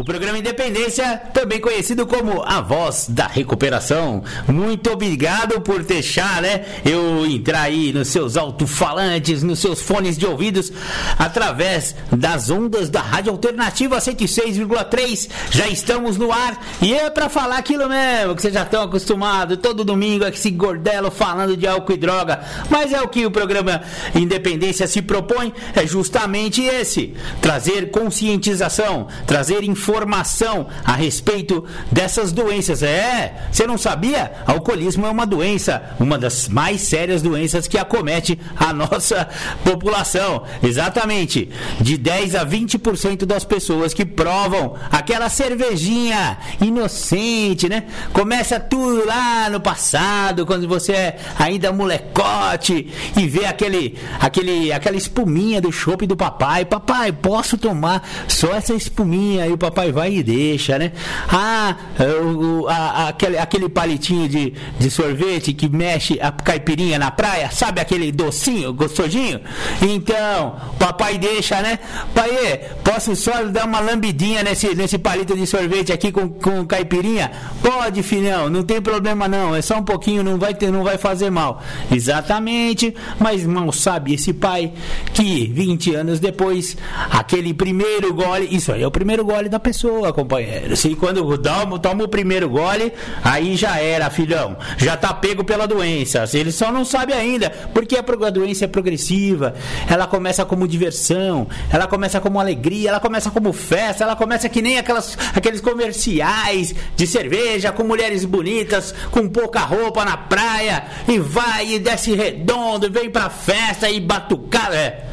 O programa Independência, também conhecido como A Voz da Recuperação. Muito obrigado por deixar, né, eu entrar aí nos seus alto-falantes, nos seus fones de ouvidos, através das ondas da Rádio Alternativa 106,3. Já estamos no ar e é para falar aquilo mesmo que vocês já estão acostumados. Todo domingo é esse gordelo falando de álcool e droga. Mas é o que o programa Independência se propõe, é justamente esse: trazer conscientização, trazer informação informação a respeito dessas doenças. É, você não sabia? Alcoolismo é uma doença, uma das mais sérias doenças que acomete a nossa população. Exatamente. De 10 a 20% das pessoas que provam aquela cervejinha inocente, né? Começa tudo lá no passado, quando você é ainda molecote e vê aquele, aquele, aquela espuminha do chopp do papai. Papai, posso tomar só essa espuminha? O papai papai vai e deixa, né? Ah, o, a, aquele, aquele palitinho de, de sorvete que mexe a caipirinha na praia, sabe aquele docinho, gostosinho? Então, papai deixa, né? Pai, posso só dar uma lambidinha nesse, nesse palito de sorvete aqui com, com caipirinha? Pode, filhão, não tem problema não, é só um pouquinho, não vai, ter, não vai fazer mal. Exatamente, mas mal sabe esse pai que 20 anos depois, aquele primeiro gole, isso aí é o primeiro gole da pessoa, companheiro. Se quando toma, toma o primeiro gole, aí já era, filhão. Já tá pego pela doença. Ele só não sabe ainda, porque a doença é progressiva. Ela começa como diversão, ela começa como alegria, ela começa como festa, ela começa que nem aquelas, aqueles comerciais de cerveja com mulheres bonitas, com pouca roupa na praia, e vai e desce redondo, vem pra festa e batucada. É,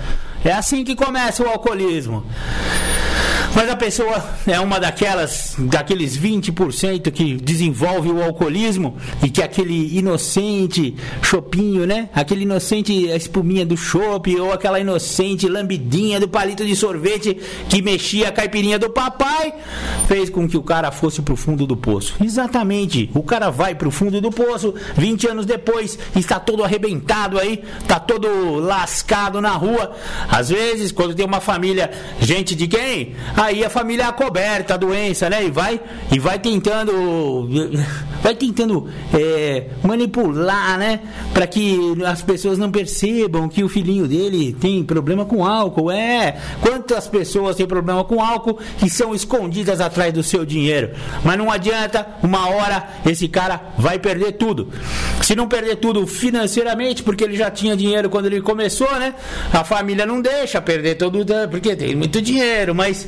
é assim que começa o alcoolismo. Mas a pessoa é uma daquelas, daqueles 20% que desenvolve o alcoolismo e que aquele inocente chopinho, né? Aquele inocente espuminha do chopp ou aquela inocente lambidinha do palito de sorvete que mexia a caipirinha do papai fez com que o cara fosse pro fundo do poço. Exatamente. O cara vai pro fundo do poço, 20 anos depois, está todo arrebentado aí, tá todo lascado na rua. Às vezes, quando tem uma família, gente de quem? Aí a família acoberta a doença, né? E vai, e vai tentando, vai tentando é, manipular, né? Para que as pessoas não percebam que o filhinho dele tem problema com álcool. É, quantas pessoas têm problema com álcool que são escondidas atrás do seu dinheiro? Mas não adianta, uma hora esse cara vai perder tudo. Se não perder tudo financeiramente, porque ele já tinha dinheiro quando ele começou, né? A família não deixa perder todo, porque tem muito dinheiro, mas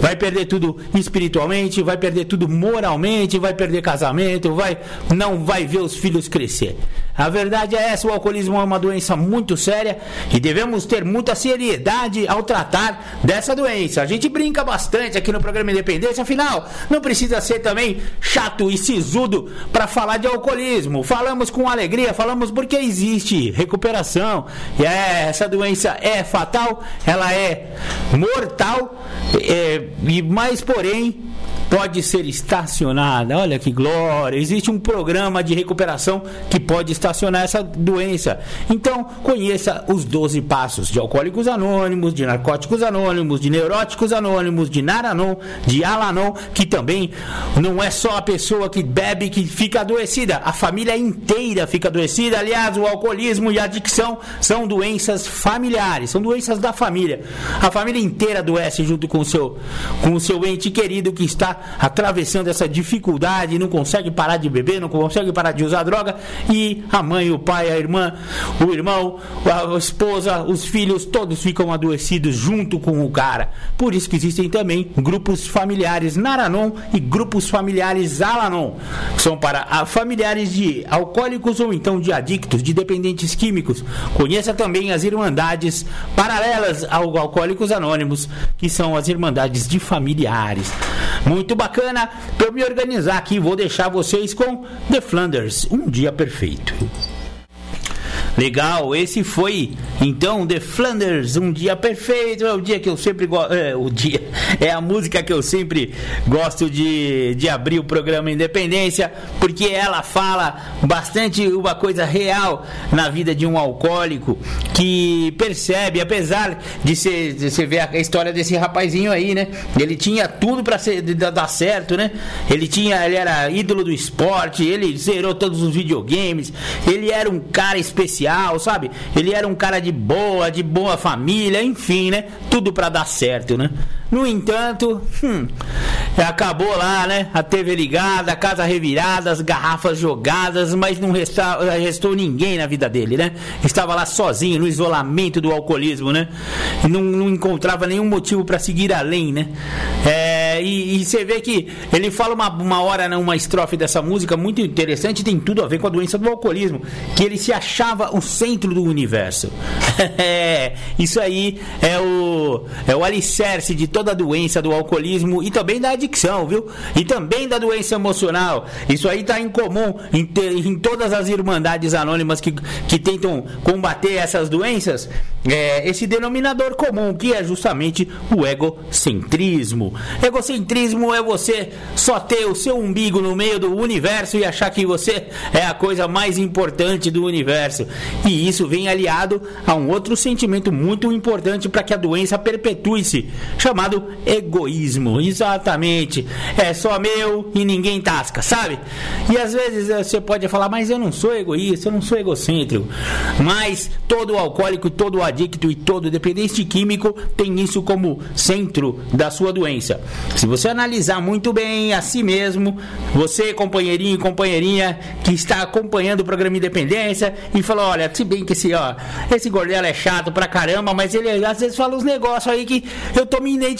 vai perder tudo espiritualmente, vai perder tudo moralmente, vai perder casamento, vai não vai ver os filhos crescer. A verdade é essa, o alcoolismo é uma doença muito séria e devemos ter muita seriedade ao tratar dessa doença. A gente brinca bastante aqui no programa Independência, afinal, não precisa ser também chato e sisudo para falar de alcoolismo. Falamos com alegria, falamos porque existe recuperação. E é, essa doença é fatal, ela é mortal, é, e mais porém pode ser estacionada. Olha que glória! Existe um programa de recuperação que pode estacionar essa doença. Então, conheça os 12 passos de Alcoólicos Anônimos, de Narcóticos Anônimos, de Neuróticos Anônimos, de Naranon, de Alanon, que também não é só a pessoa que bebe que fica adoecida, a família inteira fica adoecida. Aliás, o alcoolismo e a adicção são doenças familiares, são doenças da família. A família inteira adoece junto com o seu, com o seu ente querido que está atravessando essa dificuldade, não consegue parar de beber, não consegue parar de usar droga, e a mãe, o pai, a irmã, o irmão, a esposa, os filhos, todos ficam adoecidos junto com o cara. Por isso que existem também grupos familiares Naranon e grupos familiares Alanon, que são para familiares de alcoólicos ou então de adictos, de dependentes químicos. Conheça também as irmandades paralelas ao Alcoólicos Anônimos, que são as irmandades de familiares. Muito muito bacana. Para eu me organizar aqui, vou deixar vocês com The Flanders, Um Dia Perfeito. Legal, esse foi então The Flanders, um dia perfeito, é o dia que eu sempre gosto, é, o dia, é a música que eu sempre gosto de, de abrir o programa Independência, porque ela fala bastante uma coisa real na vida de um alcoólico que percebe, apesar de você, ver a história desse rapazinho aí, né? Ele tinha tudo para dar certo, né? Ele tinha, ele era ídolo do esporte, ele zerou todos os videogames, ele era um cara especial sabe? Ele era um cara de boa, de boa família, enfim, né? Tudo para dar certo, né? No entanto, hum, acabou lá, né? A TV ligada, a casa revirada, as garrafas jogadas, mas não restou, restou ninguém na vida dele, né? Estava lá sozinho, no isolamento do alcoolismo, né? E não, não encontrava nenhum motivo para seguir além, né? É, e, e, você vê que ele fala uma, uma hora numa estrofe dessa música muito interessante, tem tudo a ver com a doença do alcoolismo, que ele se achava o centro do universo. é, isso aí é o, é o alicerce de todo toda a doença do alcoolismo e também da adicção, viu? E também da doença emocional. Isso aí está em comum em, te, em, todas as irmandades anônimas que, que tentam combater essas doenças. É, esse denominador comum, que é justamente o egocentrismo. Egocentrismo é você só ter o seu umbigo no meio do universo e achar que você é a coisa mais importante do universo. E isso vem aliado a um outro sentimento muito importante para que a doença perpetue-se, chamado chamado egoísmo. Exatamente. É só meu e ninguém tasca, sabe? E às vezes eh, você pode falar, mas eu não sou egoísta, eu não sou egocêntrico. Mas todo alcoólico, todo adicto e todo dependente químico tem isso como centro da sua doença. Se você analisar muito bem a si mesmo, você, companheirinho e companheirinha que está acompanhando o programa Independência e falou: olha, se bem que esse, ó, esse gordelo é chato pra caramba, mas ele às vezes fala uns negócios aí que eu tô me identificando,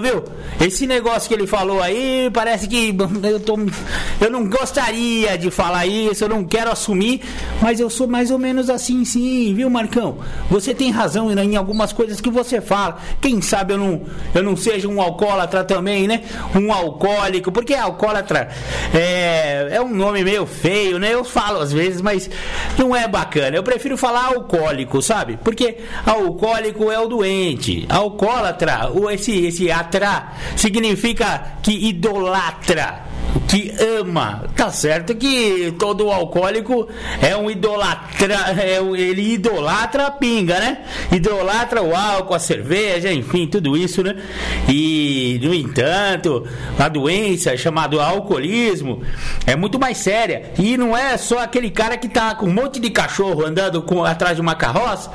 viu? Esse negócio que ele falou aí, parece que eu, tô, eu não gostaria de falar isso, eu não quero assumir, mas eu sou mais ou menos assim, sim, viu, Marcão? Você tem razão em algumas coisas que você fala. Quem sabe eu não, eu não seja um alcoólatra também, né? Um alcoólico, porque alcoólatra é, é um nome meio feio, né? Eu falo às vezes, mas não é bacana. Eu prefiro falar alcoólico, sabe? Porque alcoólico é o doente, alcoólatra, esse esse, atra significa que idolatra que ama. Tá certo que todo alcoólico é um idolatra, é, ele idolatra a pinga, né? Idolatra o álcool, a cerveja, enfim, tudo isso, né? E, no entanto, a doença chamada alcoolismo é muito mais séria. E não é só aquele cara que tá com um monte de cachorro andando com, atrás de uma carroça,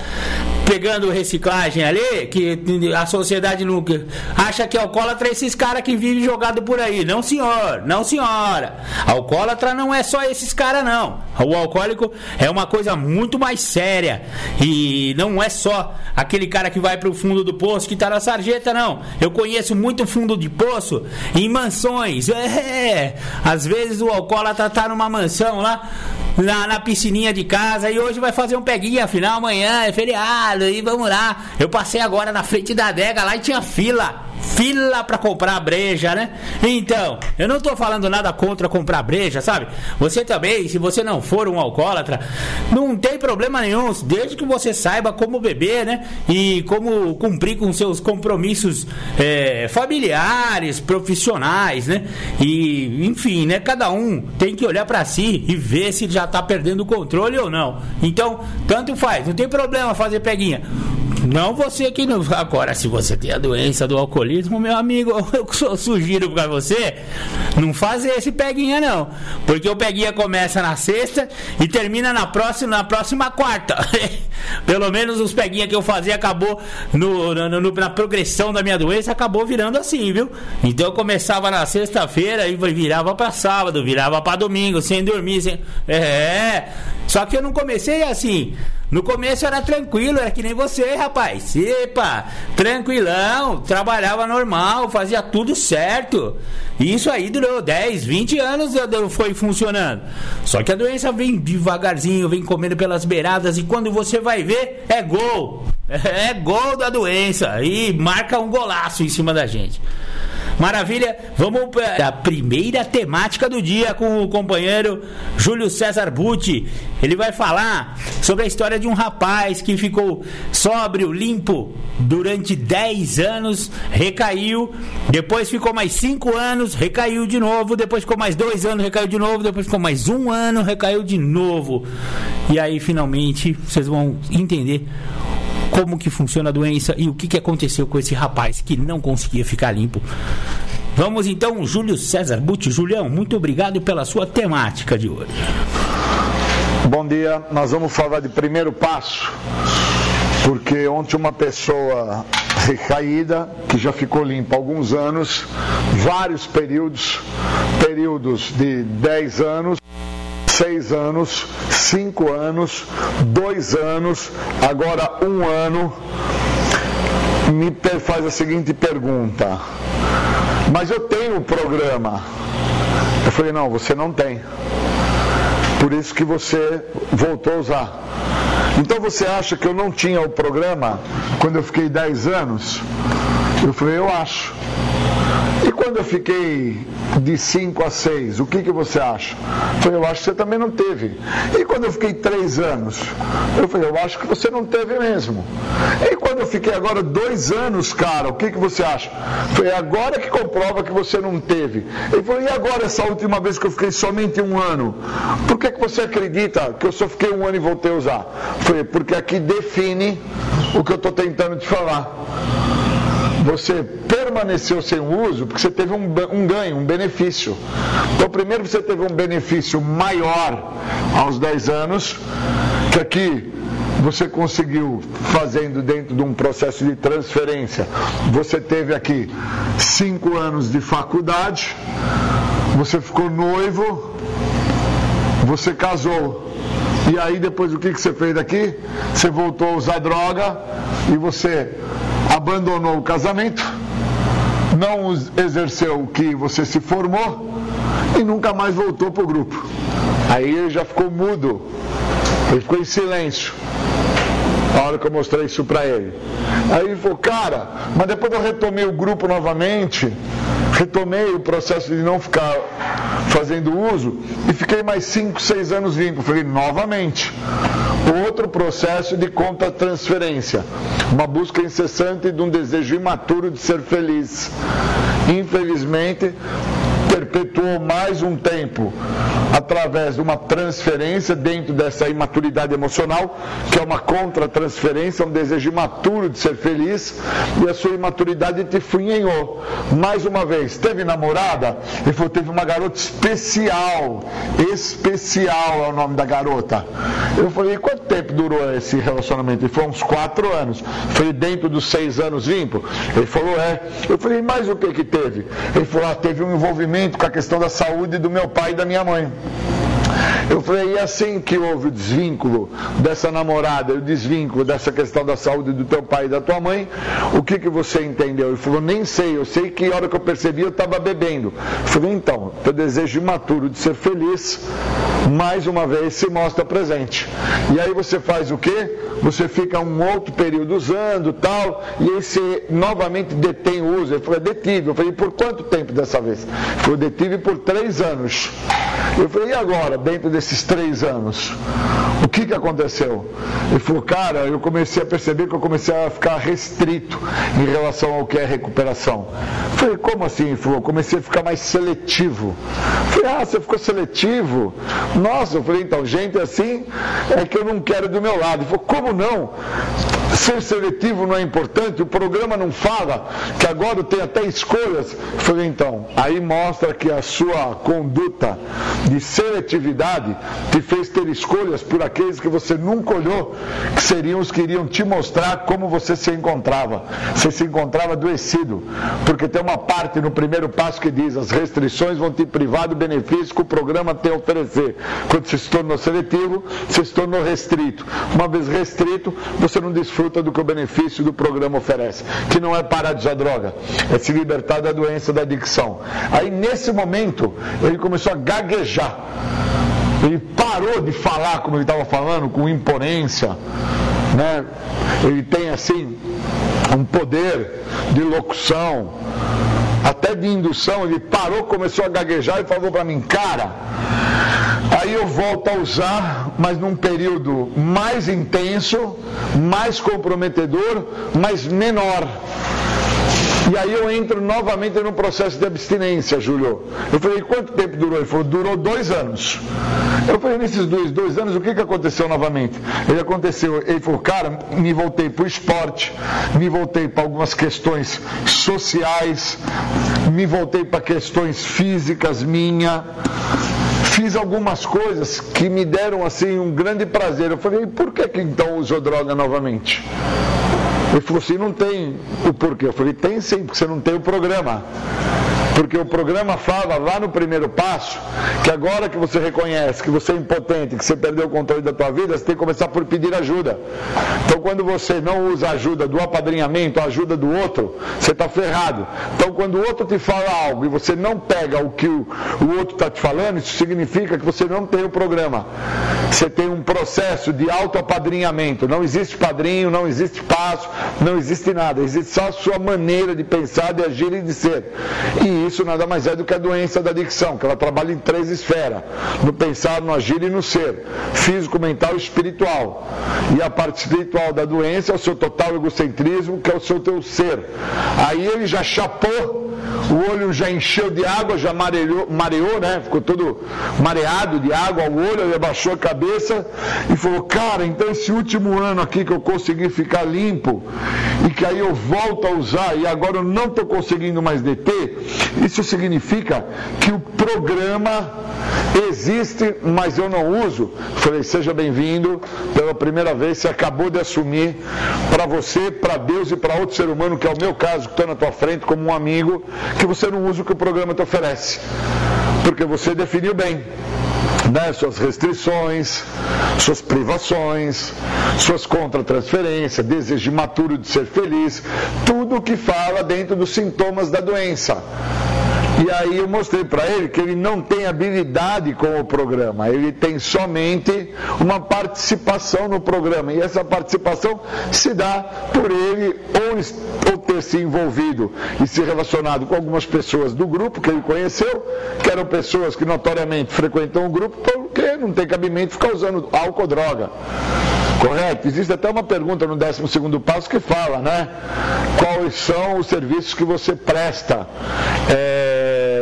pegando reciclagem ali, que a sociedade nunca acha que alcoólatra é esses caras que vivem jogado por aí. Não, senhor, não, senhora. Alcoólatra não é só esses caras, não. O alcoólico é uma coisa muito mais séria. E não é só aquele cara que vai pro fundo do poço que tá na sarjeta, não. Eu conheço muito fundo de poço em mansões. É, às vezes o alcoólatra tá numa mansão lá, na, na piscininha de casa, e hoje vai fazer um peguinha, afinal amanhã é feriado, e vamos lá. Eu passei agora na frente da adega lá e tinha fila fila para comprar breja, né? Então, eu não tô falando nada contra comprar breja, sabe? Você também, se você não for um alcoólatra, não tem problema nenhum, desde que você saiba como beber, né? E como cumprir com seus compromissos é, familiares, profissionais, né? E, enfim, né? Cada um tem que olhar para si e ver se já tá perdendo o controle ou não. Então, tanto faz, não tem problema fazer peguinha. Não você que não. Agora, se você tem a doença do alcoolismo, meu amigo, eu sugiro para você não fazer esse peguinha, não. Porque o peguinha começa na sexta e termina na próxima, na próxima quarta. Pelo menos os peguinha que eu fazia acabou no, no, no, na progressão da minha doença, acabou virando assim, viu? Então eu começava na sexta-feira e virava para sábado, virava para domingo, sem dormir. Sem... É, só que eu não comecei assim. No começo era tranquilo, era que nem você, rapaz. Epa, tranquilão, trabalhava normal, fazia tudo certo. E isso aí durou 10, 20 anos foi funcionando. Só que a doença vem devagarzinho, vem comendo pelas beiradas e quando você vai ver, é gol. É gol da doença e marca um golaço em cima da gente. Maravilha, vamos para a primeira temática do dia com o companheiro Júlio César Butti. Ele vai falar sobre a história de um rapaz que ficou sóbrio, limpo durante 10 anos, recaiu, depois ficou mais 5 anos, recaiu de novo, depois ficou mais 2 anos, recaiu de novo, depois ficou mais um ano, recaiu de novo. E aí finalmente vocês vão entender como que funciona a doença e o que, que aconteceu com esse rapaz que não conseguia ficar limpo. Vamos então, Júlio César Butti. Julião, muito obrigado pela sua temática de hoje. Bom dia, nós vamos falar de primeiro passo, porque ontem uma pessoa recaída, que já ficou limpa há alguns anos, vários períodos, períodos de 10 anos, seis anos, cinco anos, dois anos, agora um ano, me faz a seguinte pergunta: Mas eu tenho o programa. Eu falei: Não, você não tem. Por isso que você voltou a usar. Então você acha que eu não tinha o programa quando eu fiquei 10 anos? Eu falei: Eu acho. E quando eu fiquei de 5 a 6, o que, que você acha? Eu falei, eu acho que você também não teve. E quando eu fiquei 3 anos? Eu falei, eu acho que você não teve mesmo. E quando eu fiquei agora 2 anos, cara, o que, que você acha? Falei, agora que comprova que você não teve. Ele falou, e agora essa última vez que eu fiquei somente um ano? Por que, que você acredita que eu só fiquei um ano e voltei a usar? Falei, porque aqui define o que eu estou tentando te falar você permaneceu sem uso porque você teve um, um, ganho, um benefício. Então, primeiro você teve um benefício maior aos 10 anos, que aqui você conseguiu fazendo dentro de um processo de transferência. Você teve aqui cinco anos de faculdade, você ficou noivo, você casou. E aí depois o que, que você fez daqui? Você voltou a usar droga e você abandonou o casamento, não exerceu o que você se formou e nunca mais voltou para o grupo. Aí ele já ficou mudo, ele ficou em silêncio. A hora que eu mostrei isso para ele. Aí ele falou, cara, mas depois eu retomei o grupo novamente, retomei o processo de não ficar fazendo uso e fiquei mais 5, 6 anos limpo. Falei, novamente outro processo de contra-transferência, uma busca incessante de um desejo imaturo de ser feliz. Infelizmente, perpetuou mais um tempo através de uma transferência dentro dessa imaturidade emocional, que é uma contra-transferência, um desejo imaturo de ser feliz, e a sua imaturidade te funhenhou. Mais uma vez, teve namorada? Ele falou, teve uma garota especial, especial é o nome da garota. Eu falei, quanto tempo durou esse relacionamento? Ele falou, uns quatro anos. Eu falei, dentro dos seis anos limpo? Ele falou, é. Eu falei, mais o que que teve? Ele falou, ah, teve um envolvimento com a questão da saúde do meu pai e da minha mãe. Eu falei, e assim que houve o desvínculo dessa namorada, o desvínculo dessa questão da saúde do teu pai e da tua mãe, o que, que você entendeu? Ele falou, nem sei, eu sei que hora que eu percebi eu estava bebendo. Eu falei, então, teu desejo imaturo de ser feliz, mais uma vez se mostra presente. E aí você faz o quê? Você fica um outro período usando tal, e aí você novamente detém o uso. Ele falou, é detive. Eu falei, por quanto tempo dessa vez? Ele falou, detive por três anos. Eu falei, e agora, dentro desses três anos? O que, que aconteceu? Ele falou, cara, eu comecei a perceber que eu comecei a ficar restrito em relação ao que é recuperação. Eu falei, como assim? Ele falou, comecei a ficar mais seletivo. Eu falei, ah, você ficou seletivo? Nossa, eu falei, então, gente assim é que eu não quero do meu lado. Ele falou, como não? Ser seletivo não é importante, o programa não fala que agora tem até escolhas. Eu falei, então, aí mostra que a sua conduta de seletividade te fez ter escolhas por aqueles que você nunca olhou, que seriam os que iriam te mostrar como você se encontrava. Você se encontrava adoecido, porque tem uma parte no primeiro passo que diz: as restrições vão te privar do benefício que o programa tem a oferecer. Quando você se tornou seletivo, você se tornou restrito. Uma vez restrito, você não desfruta do que o benefício do programa oferece, que não é parar de usar droga, é se libertar da doença da adicção. Aí nesse momento, ele começou a gaguejar. Ele parou de falar como ele estava falando, com imponência. Né? Ele tem assim um poder de locução até de indução, ele parou, começou a gaguejar e falou para mim, cara, aí eu volto a usar, mas num período mais intenso, mais comprometedor, mas menor. E aí eu entro novamente no processo de abstinência, Júlio. Eu falei, quanto tempo durou? Ele falou, durou dois anos. Eu falei, nesses dois, dois anos, o que, que aconteceu novamente? Ele aconteceu, ele falou, cara, me voltei para o esporte, me voltei para algumas questões sociais, me voltei para questões físicas minha fiz algumas coisas que me deram assim um grande prazer. Eu falei, por que, que então usou droga novamente? Ele falou assim, não tem o porquê. Eu falei, tem sim, porque você não tem o programa. Porque o programa fala lá no primeiro passo que agora que você reconhece que você é impotente, que você perdeu o controle da tua vida, você tem que começar por pedir ajuda. Então quando você não usa a ajuda do apadrinhamento, a ajuda do outro, você está ferrado. Então quando o outro te fala algo e você não pega o que o, o outro está te falando, isso significa que você não tem o programa. Você tem um processo de autoapadrinhamento. Não existe padrinho, não existe passo, não existe nada. Existe só a sua maneira de pensar, de agir e de ser. E isso nada mais é do que a doença da adicção, que ela trabalha em três esferas: no pensar, no agir e no ser, físico, mental e espiritual. E a parte espiritual da doença é o seu total egocentrismo, que é o seu teu ser. Aí ele já chapou, o olho já encheu de água, já mareou, mareou né? Ficou todo mareado de água, o olho, ele abaixou a cabeça e falou: Cara, então esse último ano aqui que eu consegui ficar limpo e que aí eu volto a usar e agora eu não estou conseguindo mais deter, isso significa que o programa existe, mas eu não uso. Falei, seja bem-vindo. Pela primeira vez, você acabou de assumir para você, para Deus e para outro ser humano, que é o meu caso, que estou na tua frente como um amigo, que você não usa o que o programa te oferece. Porque você definiu bem. Né, suas restrições, suas privações, suas contratransferências, desejo imaturo de ser feliz, tudo que fala dentro dos sintomas da doença. E aí eu mostrei para ele que ele não tem habilidade com o programa, ele tem somente uma participação no programa. E essa participação se dá por ele ou, ou ter se envolvido e se relacionado com algumas pessoas do grupo que ele conheceu, que eram pessoas que notoriamente frequentam o grupo, porque não tem cabimento ficar usando álcool ou droga. Correto? Existe até uma pergunta no 12 passo que fala, né? Quais são os serviços que você presta? É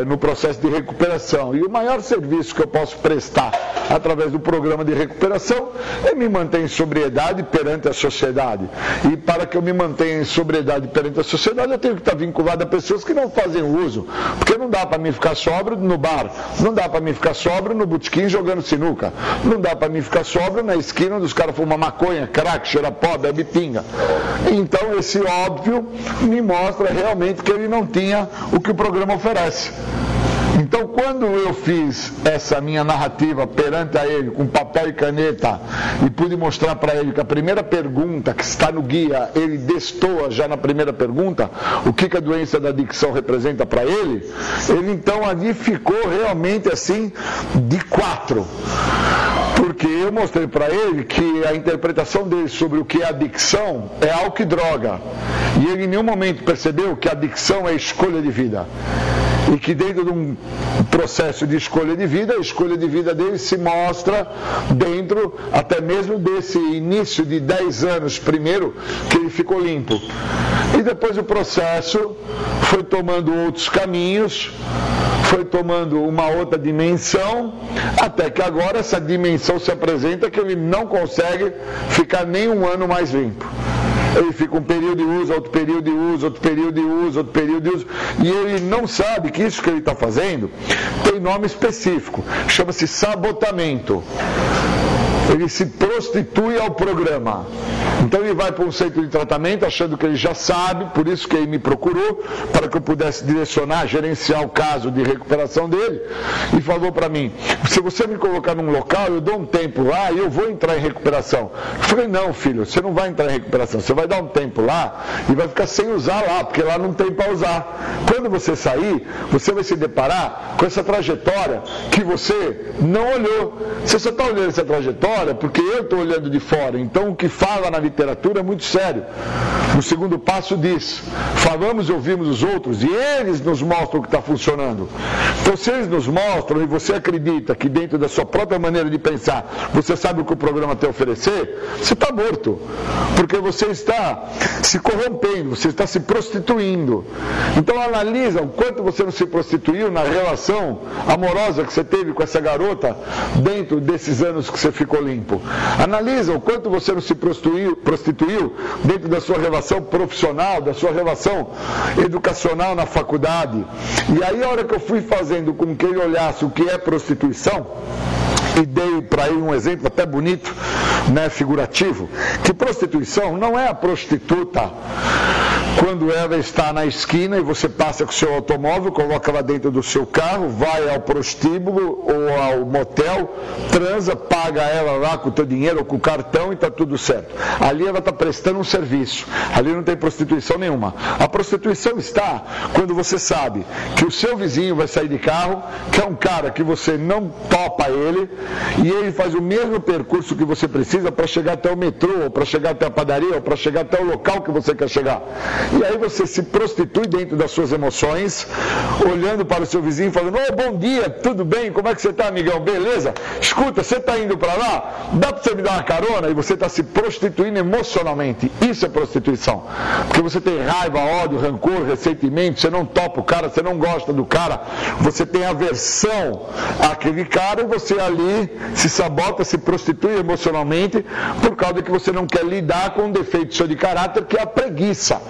no processo de recuperação. E o maior serviço que eu posso prestar através do programa de recuperação é me manter em sobriedade perante a sociedade. E para que eu me mantenha em sobriedade perante a sociedade, eu tenho que estar vinculado a pessoas que não fazem uso. Porque não dá para mim ficar sóbrio no bar, não dá para mim ficar sóbrio no botequim jogando sinuca, não dá para mim ficar sóbrio na esquina onde os caras fumam maconha, crack, cheira pó, bebe pinga. Então esse óbvio me mostra realmente que ele não tinha o que o programa oferece. Então, quando eu fiz essa minha narrativa perante a ele, com papel e caneta, e pude mostrar para ele que a primeira pergunta que está no guia, ele destoa já na primeira pergunta, o que, que a doença da adicção representa para ele, ele então ali ficou realmente assim, de quatro porque eu mostrei para ele que a interpretação dele sobre o que é adicção é álcool e droga. E ele em nenhum momento percebeu que adicção é escolha de vida e que dentro de um processo de escolha de vida, a escolha de vida dele se mostra dentro até mesmo desse início de 10 anos primeiro que ele ficou limpo. E depois o processo foi tomando outros caminhos, foi tomando uma outra dimensão, até que agora essa dimensão se apresenta que ele não consegue ficar nem um ano mais limpo. Ele fica um período de uso, outro período de uso, outro período de uso, outro período de uso. E ele não sabe que isso que ele está fazendo tem nome específico. Chama-se sabotamento ele se prostitui ao programa. Então ele vai para um centro de tratamento achando que ele já sabe, por isso que ele me procurou, para que eu pudesse direcionar, gerenciar o caso de recuperação dele, e falou para mim: se você me colocar num local, eu dou um tempo lá e eu vou entrar em recuperação. Eu falei: não, filho, você não vai entrar em recuperação, você vai dar um tempo lá e vai ficar sem usar lá, porque lá não tem para usar. Quando você sair, você vai se deparar com essa trajetória que você não olhou. Você só está olhando essa trajetória porque eu estou olhando de fora. Então o que fala na literatura é muito sério. O segundo passo diz: falamos e ouvimos os outros e eles nos mostram o que está funcionando. Então, se eles nos mostram e você acredita que dentro da sua própria maneira de pensar você sabe o que o programa tem a oferecer, você está morto. Porque você está se corrompendo, você está se prostituindo. Então, analisa o quanto você não se prostituiu na relação amorosa que você teve com essa garota dentro desses anos que você ficou limpo. Analisa o quanto você não se prostituiu, prostituiu dentro da sua relação profissional, da sua relação educacional na faculdade. E aí, a hora que eu fui fazendo com que ele olhasse o que é prostituição, e dei para ele um exemplo até bonito, né, figurativo, que prostituição não é a prostituta quando ela está na esquina e você passa com o seu automóvel, coloca ela dentro do seu carro, vai ao prostíbulo ou ao motel, transa, paga ela lá com o teu dinheiro ou com o cartão e está tudo certo. Ali ela está prestando um serviço. Ali não tem prostituição nenhuma. A prostituição está quando você sabe que o seu vizinho vai sair de carro, que é um cara que você não topa ele, e ele faz o mesmo percurso que você precisa para chegar até o metrô, ou para chegar até a padaria, ou para chegar até o local que você quer chegar. E aí você se prostitui dentro das suas emoções, olhando para o seu vizinho, falando: oh, bom dia, tudo bem? Como é que você está, amigão? Beleza? Escuta, você está indo para lá? Dá para você me dar uma carona? E você está se prostituindo emocionalmente. Isso é prostituição. Porque você tem raiva, ódio, rancor, ressentimento, você não topa o cara, você não gosta do cara, você tem aversão àquele cara e você ali se sabota, se prostitui emocionalmente por causa que você não quer lidar com um defeito seu de caráter que é a preguiça.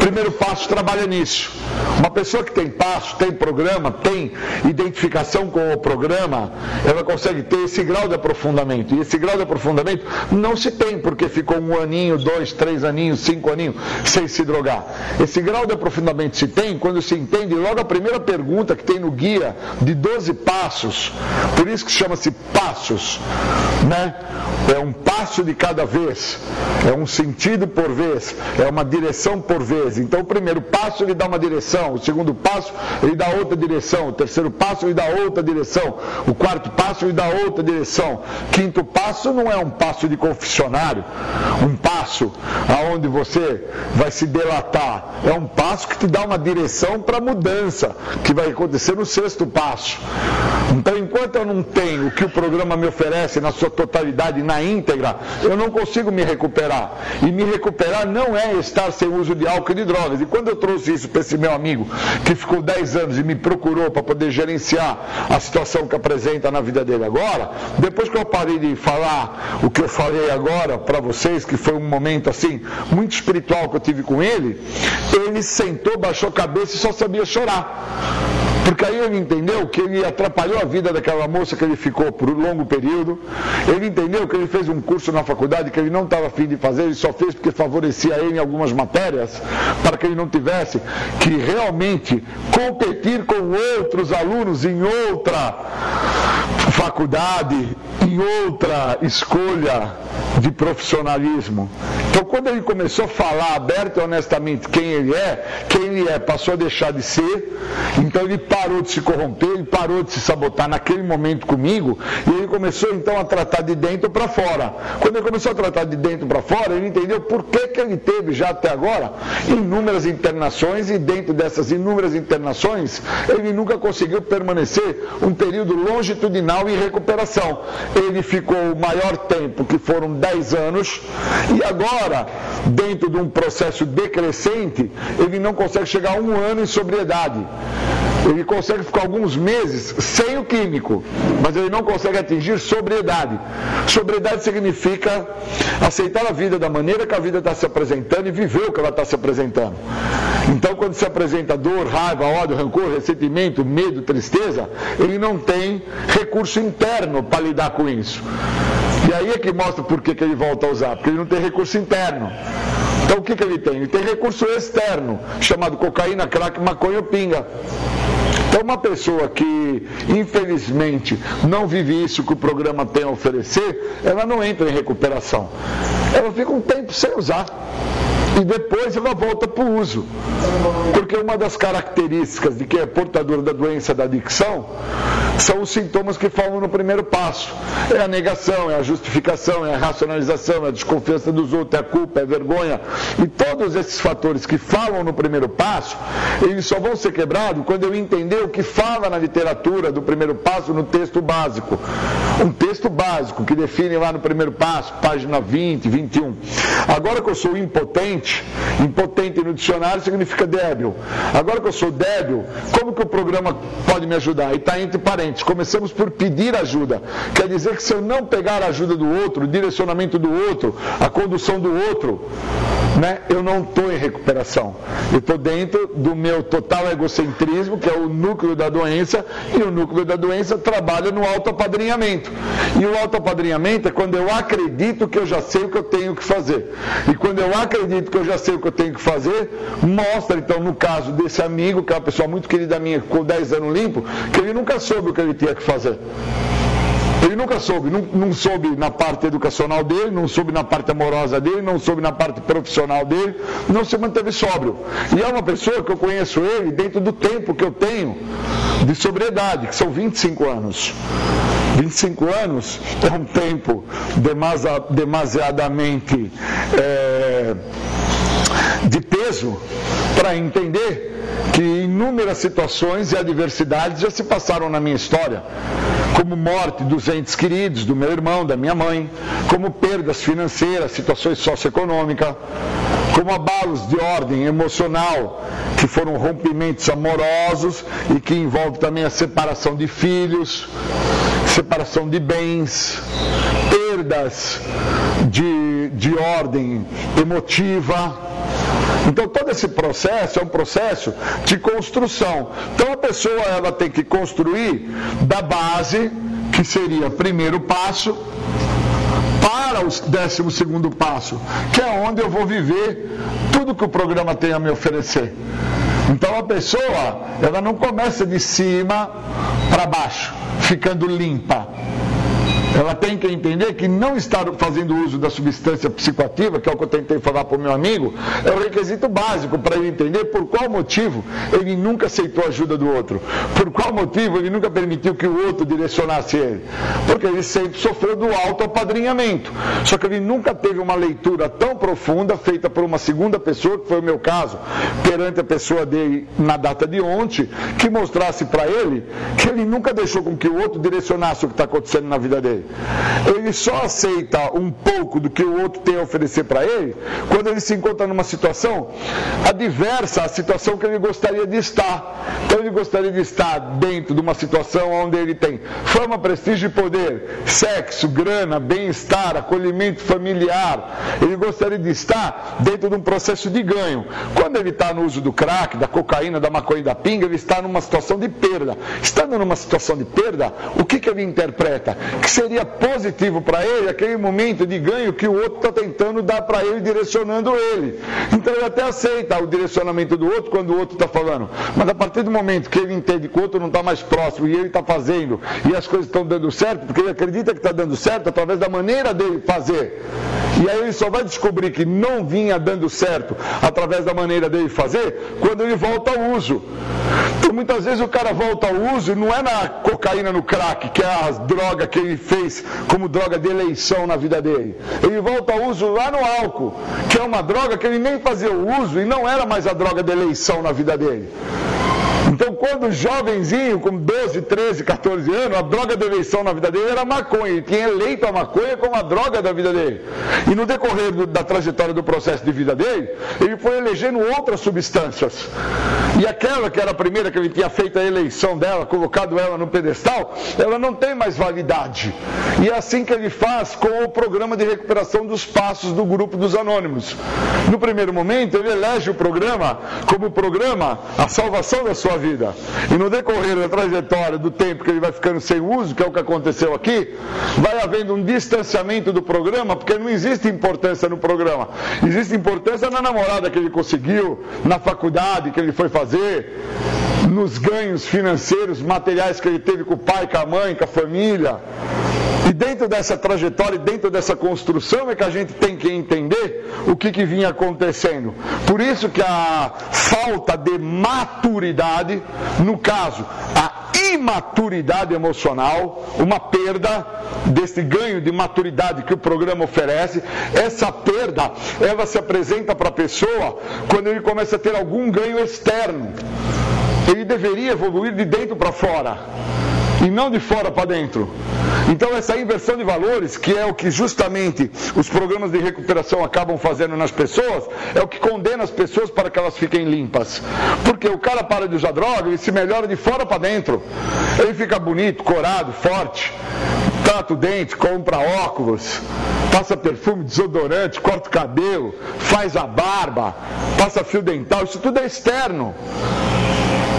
Primeiro passo trabalha nisso. Uma pessoa que tem passo, tem programa, tem identificação com o programa, ela consegue ter esse grau de aprofundamento. E esse grau de aprofundamento não se tem porque ficou um aninho, dois, três aninhos, cinco aninhos sem se drogar. Esse grau de aprofundamento se tem quando se entende logo a primeira pergunta que tem no guia de 12 passos. Por isso que chama-se passos, né? É um passo de cada vez, é um sentido por vez, é uma direção por vez. Então o primeiro passo ele dá uma direção, o segundo passo ele dá outra direção, o terceiro passo ele dá outra direção, o quarto passo ele dá outra direção. Quinto passo não é um passo de confessionário, um passo aonde você vai se delatar, é um passo que te dá uma direção para mudança, que vai acontecer no sexto passo. Então enquanto eu não tenho o que o programa me oferece na sua totalidade, na íntegra, eu não consigo me recuperar. E me recuperar não é estar sem uso de álcool de drogas. E quando eu trouxe isso para esse meu amigo, que ficou 10 anos e me procurou para poder gerenciar a situação que apresenta na vida dele agora, depois que eu parei de falar o que eu falei agora para vocês, que foi um momento assim, muito espiritual que eu tive com ele, ele sentou, baixou a cabeça e só sabia chorar. Porque aí ele entendeu que ele atrapalhou a vida daquela moça que ele ficou por um longo período. Ele entendeu que ele fez um curso na faculdade que ele não estava afim de fazer, ele só fez porque favorecia ele em algumas matérias, para que ele não tivesse que realmente competir com outros alunos em outra faculdade, em outra escolha de profissionalismo. Então, quando ele começou a falar aberto e honestamente quem ele é, quem ele é passou a deixar de ser, então ele parou de se corromper, ele parou de se sabotar naquele momento comigo, e ele começou então a tratar de dentro para fora. Quando ele começou a tratar de dentro para fora, ele entendeu por que, que ele teve já até agora inúmeras internações, e dentro dessas inúmeras internações, ele nunca conseguiu permanecer um período longitudinal em recuperação. Ele ficou o maior tempo, que foram 10 anos, e agora, dentro de um processo decrescente, ele não consegue chegar a um ano em sobriedade. Ele consegue ficar alguns meses sem o químico, mas ele não consegue atingir sobriedade. Sobriedade significa aceitar a vida da maneira que a vida está se apresentando e viver o que ela está se apresentando. Então, quando se apresenta dor, raiva, ódio, rancor, ressentimento, medo, tristeza, ele não tem recurso interno para lidar com isso. E aí é que mostra por que, que ele volta a usar, porque ele não tem recurso interno. Então o que, que ele tem? Ele tem recurso externo, chamado cocaína, crack, maconha ou pinga. Então, uma pessoa que, infelizmente, não vive isso que o programa tem a oferecer, ela não entra em recuperação. Ela fica um tempo sem usar. E depois ela volta para o uso. Porque uma das características de quem é portador da doença da adicção são os sintomas que falam no primeiro passo. É a negação, é a justificação, é a racionalização, é a desconfiança dos outros, é a culpa, é a vergonha. E todos esses fatores que falam no primeiro passo, eles só vão ser quebrados quando eu entender o que fala na literatura do primeiro passo no texto básico. Um texto básico que define lá no primeiro passo, página 20, 21. Agora que eu sou impotente, impotente no dicionário significa débil. Agora que eu sou débil, como que o programa pode me ajudar? E está entre parênteses. Começamos por pedir ajuda. Quer dizer que se eu não pegar a ajuda do outro, o direcionamento do outro, a condução do outro, né, eu não estou em recuperação. Eu estou dentro do meu total egocentrismo, que é o núcleo da doença, e o núcleo da doença trabalha no autoapadrinhamento. E o autoapadrinhamento é quando eu acredito que eu já sei o que eu tenho que fazer. E quando eu acredito que eu já sei o que eu tenho que fazer, mostra então no caso desse amigo, que é uma pessoa muito querida minha, com 10 anos limpo, que ele nunca soube o que ele tinha que fazer. Ele nunca soube, não, não, soube na parte educacional dele, não soube na parte amorosa dele, não soube na parte profissional dele, não se manteve sóbrio. E é uma pessoa que eu conheço ele dentro do tempo que eu tenho de sobriedade, que são 25 anos. 25 anos é um tempo demasiadamente é, de peso para entender que inúmeras situações e adversidades já se passaram na minha história, como morte dos entes queridos, do meu irmão, da minha mãe, como perdas financeiras, situações socioeconômicas, como abalos de ordem emocional, que foram rompimentos amorosos e que envolve também a separação de filhos, separação de bens, perdas de, de ordem emotiva então todo esse processo é um processo de construção. Então a pessoa ela tem que construir da base, que seria primeiro passo, para o décimo segundo passo, que é onde eu vou viver tudo que o programa tem a me oferecer. Então a pessoa, ela não começa de cima para baixo, ficando limpa ela tem que entender que não estar fazendo uso da substância psicoativa, que é o que eu tentei falar para o meu amigo, é o requisito básico para ele entender por qual motivo ele nunca aceitou a ajuda do outro, por qual motivo ele nunca permitiu que o outro direcionasse ele, porque ele sempre sofreu do autoapadrinhamento, só que ele nunca teve uma leitura tão profunda feita por uma segunda pessoa, que foi o meu caso, perante a pessoa dele na data de ontem, que mostrasse para ele que ele nunca deixou com que o outro direcionasse o que está acontecendo na vida dele ele só aceita um pouco do que o outro tem a oferecer para ele quando ele se encontra numa situação adversa à situação que ele gostaria de estar. Então ele gostaria de estar dentro de uma situação onde ele tem fama, prestígio e poder, sexo, grana, bem-estar, acolhimento familiar. Ele gostaria de estar dentro de um processo de ganho. Quando ele está no uso do crack, da cocaína, da maconha e da pinga, ele está numa situação de perda. Estando numa situação de perda, o que, que ele interpreta? Que seria positivo para ele aquele momento de ganho que o outro está tentando dar para ele, direcionando ele. Então ele até aceita o direcionamento do outro quando o outro está falando. Mas a partir do momento que ele entende que o outro não está mais próximo e ele está fazendo e as coisas estão dando certo, porque ele acredita que está dando certo através da maneira dele fazer. E aí ele só vai descobrir que não vinha dando certo através da maneira dele fazer quando ele volta ao uso. Então muitas vezes o cara volta ao uso e não é na cocaína, no crack, que é a droga que ele fez como droga de eleição na vida dele. Ele volta ao uso lá no álcool, que é uma droga que ele nem fazia o uso e não era mais a droga de eleição na vida dele. Então, quando jovenzinho, com 12, 13, 14 anos, a droga da eleição na vida dele era maconha. Ele tinha eleito a maconha como a droga da vida dele. E no decorrer do, da trajetória do processo de vida dele, ele foi elegendo outras substâncias. E aquela que era a primeira que ele tinha feito a eleição dela, colocado ela no pedestal, ela não tem mais validade. E é assim que ele faz com o programa de recuperação dos passos do grupo dos anônimos. No primeiro momento, ele elege o programa como programa a salvação da sua vida. E no decorrer da trajetória do tempo que ele vai ficando sem uso, que é o que aconteceu aqui, vai havendo um distanciamento do programa, porque não existe importância no programa. Existe importância na namorada que ele conseguiu, na faculdade que ele foi fazer, nos ganhos financeiros, materiais que ele teve com o pai, com a mãe, com a família. E dentro dessa trajetória, dentro dessa construção, é que a gente tem que entender o que, que vinha acontecendo. Por isso que a falta de maturidade, no caso, a imaturidade emocional, uma perda desse ganho de maturidade que o programa oferece. Essa perda, ela se apresenta para a pessoa quando ele começa a ter algum ganho externo. Ele deveria evoluir de dentro para fora e não de fora para dentro. Então, essa inversão de valores, que é o que justamente os programas de recuperação acabam fazendo nas pessoas, é o que condena as pessoas para que elas fiquem limpas. Porque o cara para de usar droga e se melhora de fora para dentro. Ele fica bonito, corado, forte, trata o dente, compra óculos, passa perfume, desodorante, corta o cabelo, faz a barba, passa fio dental, isso tudo é externo.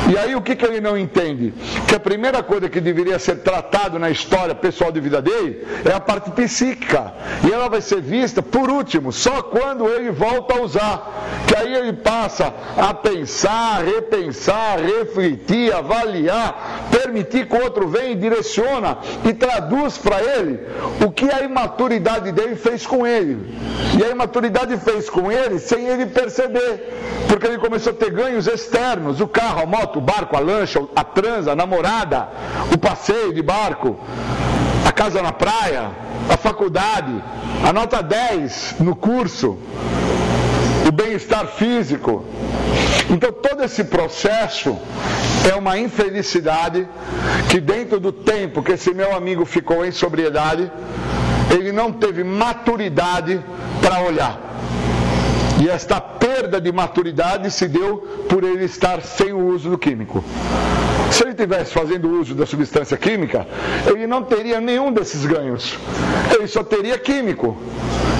E aí o que, que ele não entende? Que a primeira coisa que deveria ser tratado na história pessoal de vida dele é a parte psíquica. E ela vai ser vista, por último, só quando ele volta a usar. Que aí ele passa a pensar, repensar, refletir, avaliar, permitir que o outro venha e direciona e traduz para ele o que a imaturidade dele fez com ele. E a imaturidade fez com ele sem ele perceber. Porque ele começou a ter ganhos externos, o carro, a moto, o barco, a lancha, a transa, a namorada, o passeio de barco, a casa na praia, a faculdade, a nota 10 no curso, o bem-estar físico. Então todo esse processo é uma infelicidade que dentro do tempo que esse meu amigo ficou em sobriedade, ele não teve maturidade para olhar. E esta perda de maturidade se deu por ele estar sem o uso do químico. Se ele tivesse fazendo uso da substância química, ele não teria nenhum desses ganhos. Ele só teria químico.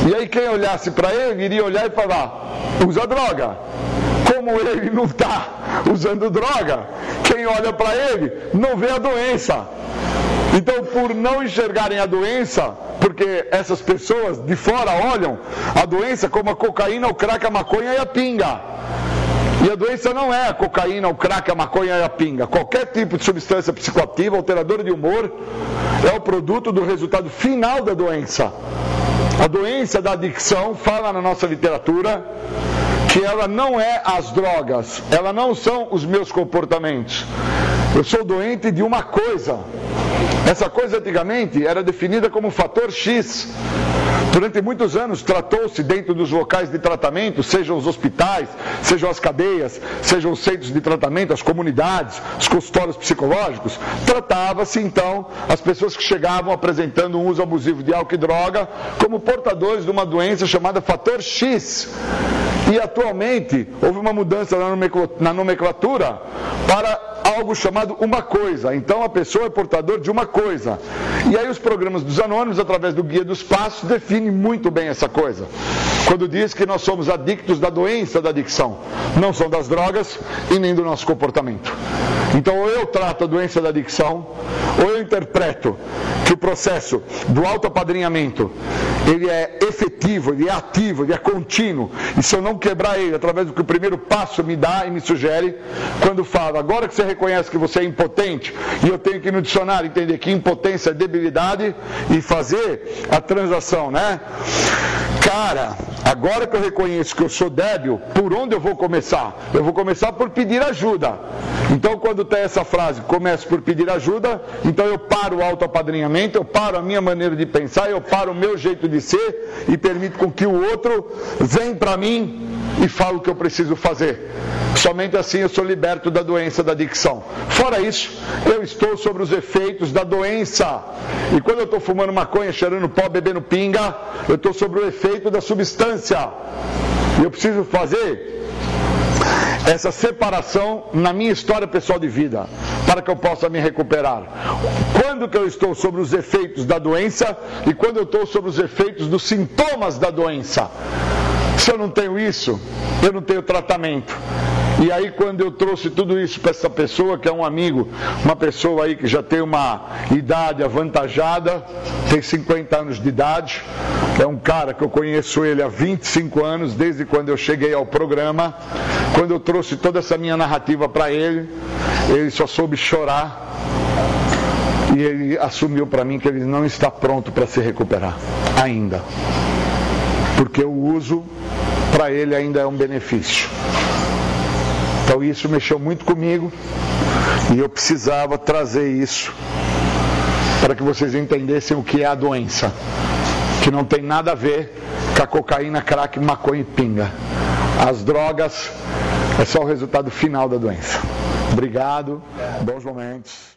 E aí quem olhasse para ele iria olhar e falar: usa droga. Como ele não está usando droga, quem olha para ele não vê a doença. Então, por não enxergarem a doença, porque essas pessoas de fora olham a doença como a cocaína, o crack, a maconha e a pinga. E a doença não é a cocaína, o crack, a maconha e a pinga. Qualquer tipo de substância psicoativa, alteradora de humor, é o produto do resultado final da doença. A doença da adicção, fala na nossa literatura, que ela não é as drogas, ela não são os meus comportamentos. Eu sou doente de uma coisa. Essa coisa antigamente era definida como fator X. Durante muitos anos tratou-se dentro dos locais de tratamento, sejam os hospitais, sejam as cadeias, sejam os centros de tratamento, as comunidades, os consultórios psicológicos, tratava-se então as pessoas que chegavam apresentando um uso abusivo de álcool e droga como portadores de uma doença chamada fator X. E atualmente houve uma mudança na nomenclatura para algo chamado uma coisa. Então a pessoa é portador de uma coisa. E aí os programas dos anônimos, através do Guia dos Passos, definem muito bem essa coisa. Quando diz que nós somos adictos da doença da adicção, não são das drogas e nem do nosso comportamento. Então ou eu trato a doença da adicção, ou eu interpreto que o processo do autoapadrinhamento ele é efetivo, ele é ativo, ele é contínuo. E se eu não quebrar ele através do que o primeiro passo me dá e me sugere, quando falo, agora que você reconhece que você é impotente, e eu tenho que no dicionário entender que impotência é debilidade e fazer a transação, né? Cara, agora que eu reconheço que eu sou débil, por onde eu vou começar? Eu vou começar por pedir ajuda. Então, quando tem essa frase, começo por pedir ajuda, então eu paro o autoapadrinhamento, eu paro a minha maneira de pensar, eu paro o meu jeito de ser e permito com que o outro venha para mim e fale o que eu preciso fazer. Somente assim eu sou liberto da doença da adicção. Fora isso, eu estou sobre os efeitos da doença. E quando eu estou fumando maconha, cheirando pó, bebendo pinga, eu estou sobre o efeito da substância. Eu preciso fazer essa separação na minha história pessoal de vida, para que eu possa me recuperar. Quando que eu estou sobre os efeitos da doença e quando eu estou sobre os efeitos dos sintomas da doença. Se eu não tenho isso, eu não tenho tratamento. E aí quando eu trouxe tudo isso para essa pessoa, que é um amigo, uma pessoa aí que já tem uma idade avantajada, tem 50 anos de idade, é um cara que eu conheço ele há 25 anos, desde quando eu cheguei ao programa. Quando eu trouxe toda essa minha narrativa para ele, ele só soube chorar. E ele assumiu para mim que ele não está pronto para se recuperar ainda. Porque o uso para ele ainda é um benefício. Então isso mexeu muito comigo. E eu precisava trazer isso para que vocês entendessem o que é a doença, que não tem nada a ver com a cocaína, crack, maconha e pinga. As drogas é só o resultado final da doença. Obrigado, bons momentos.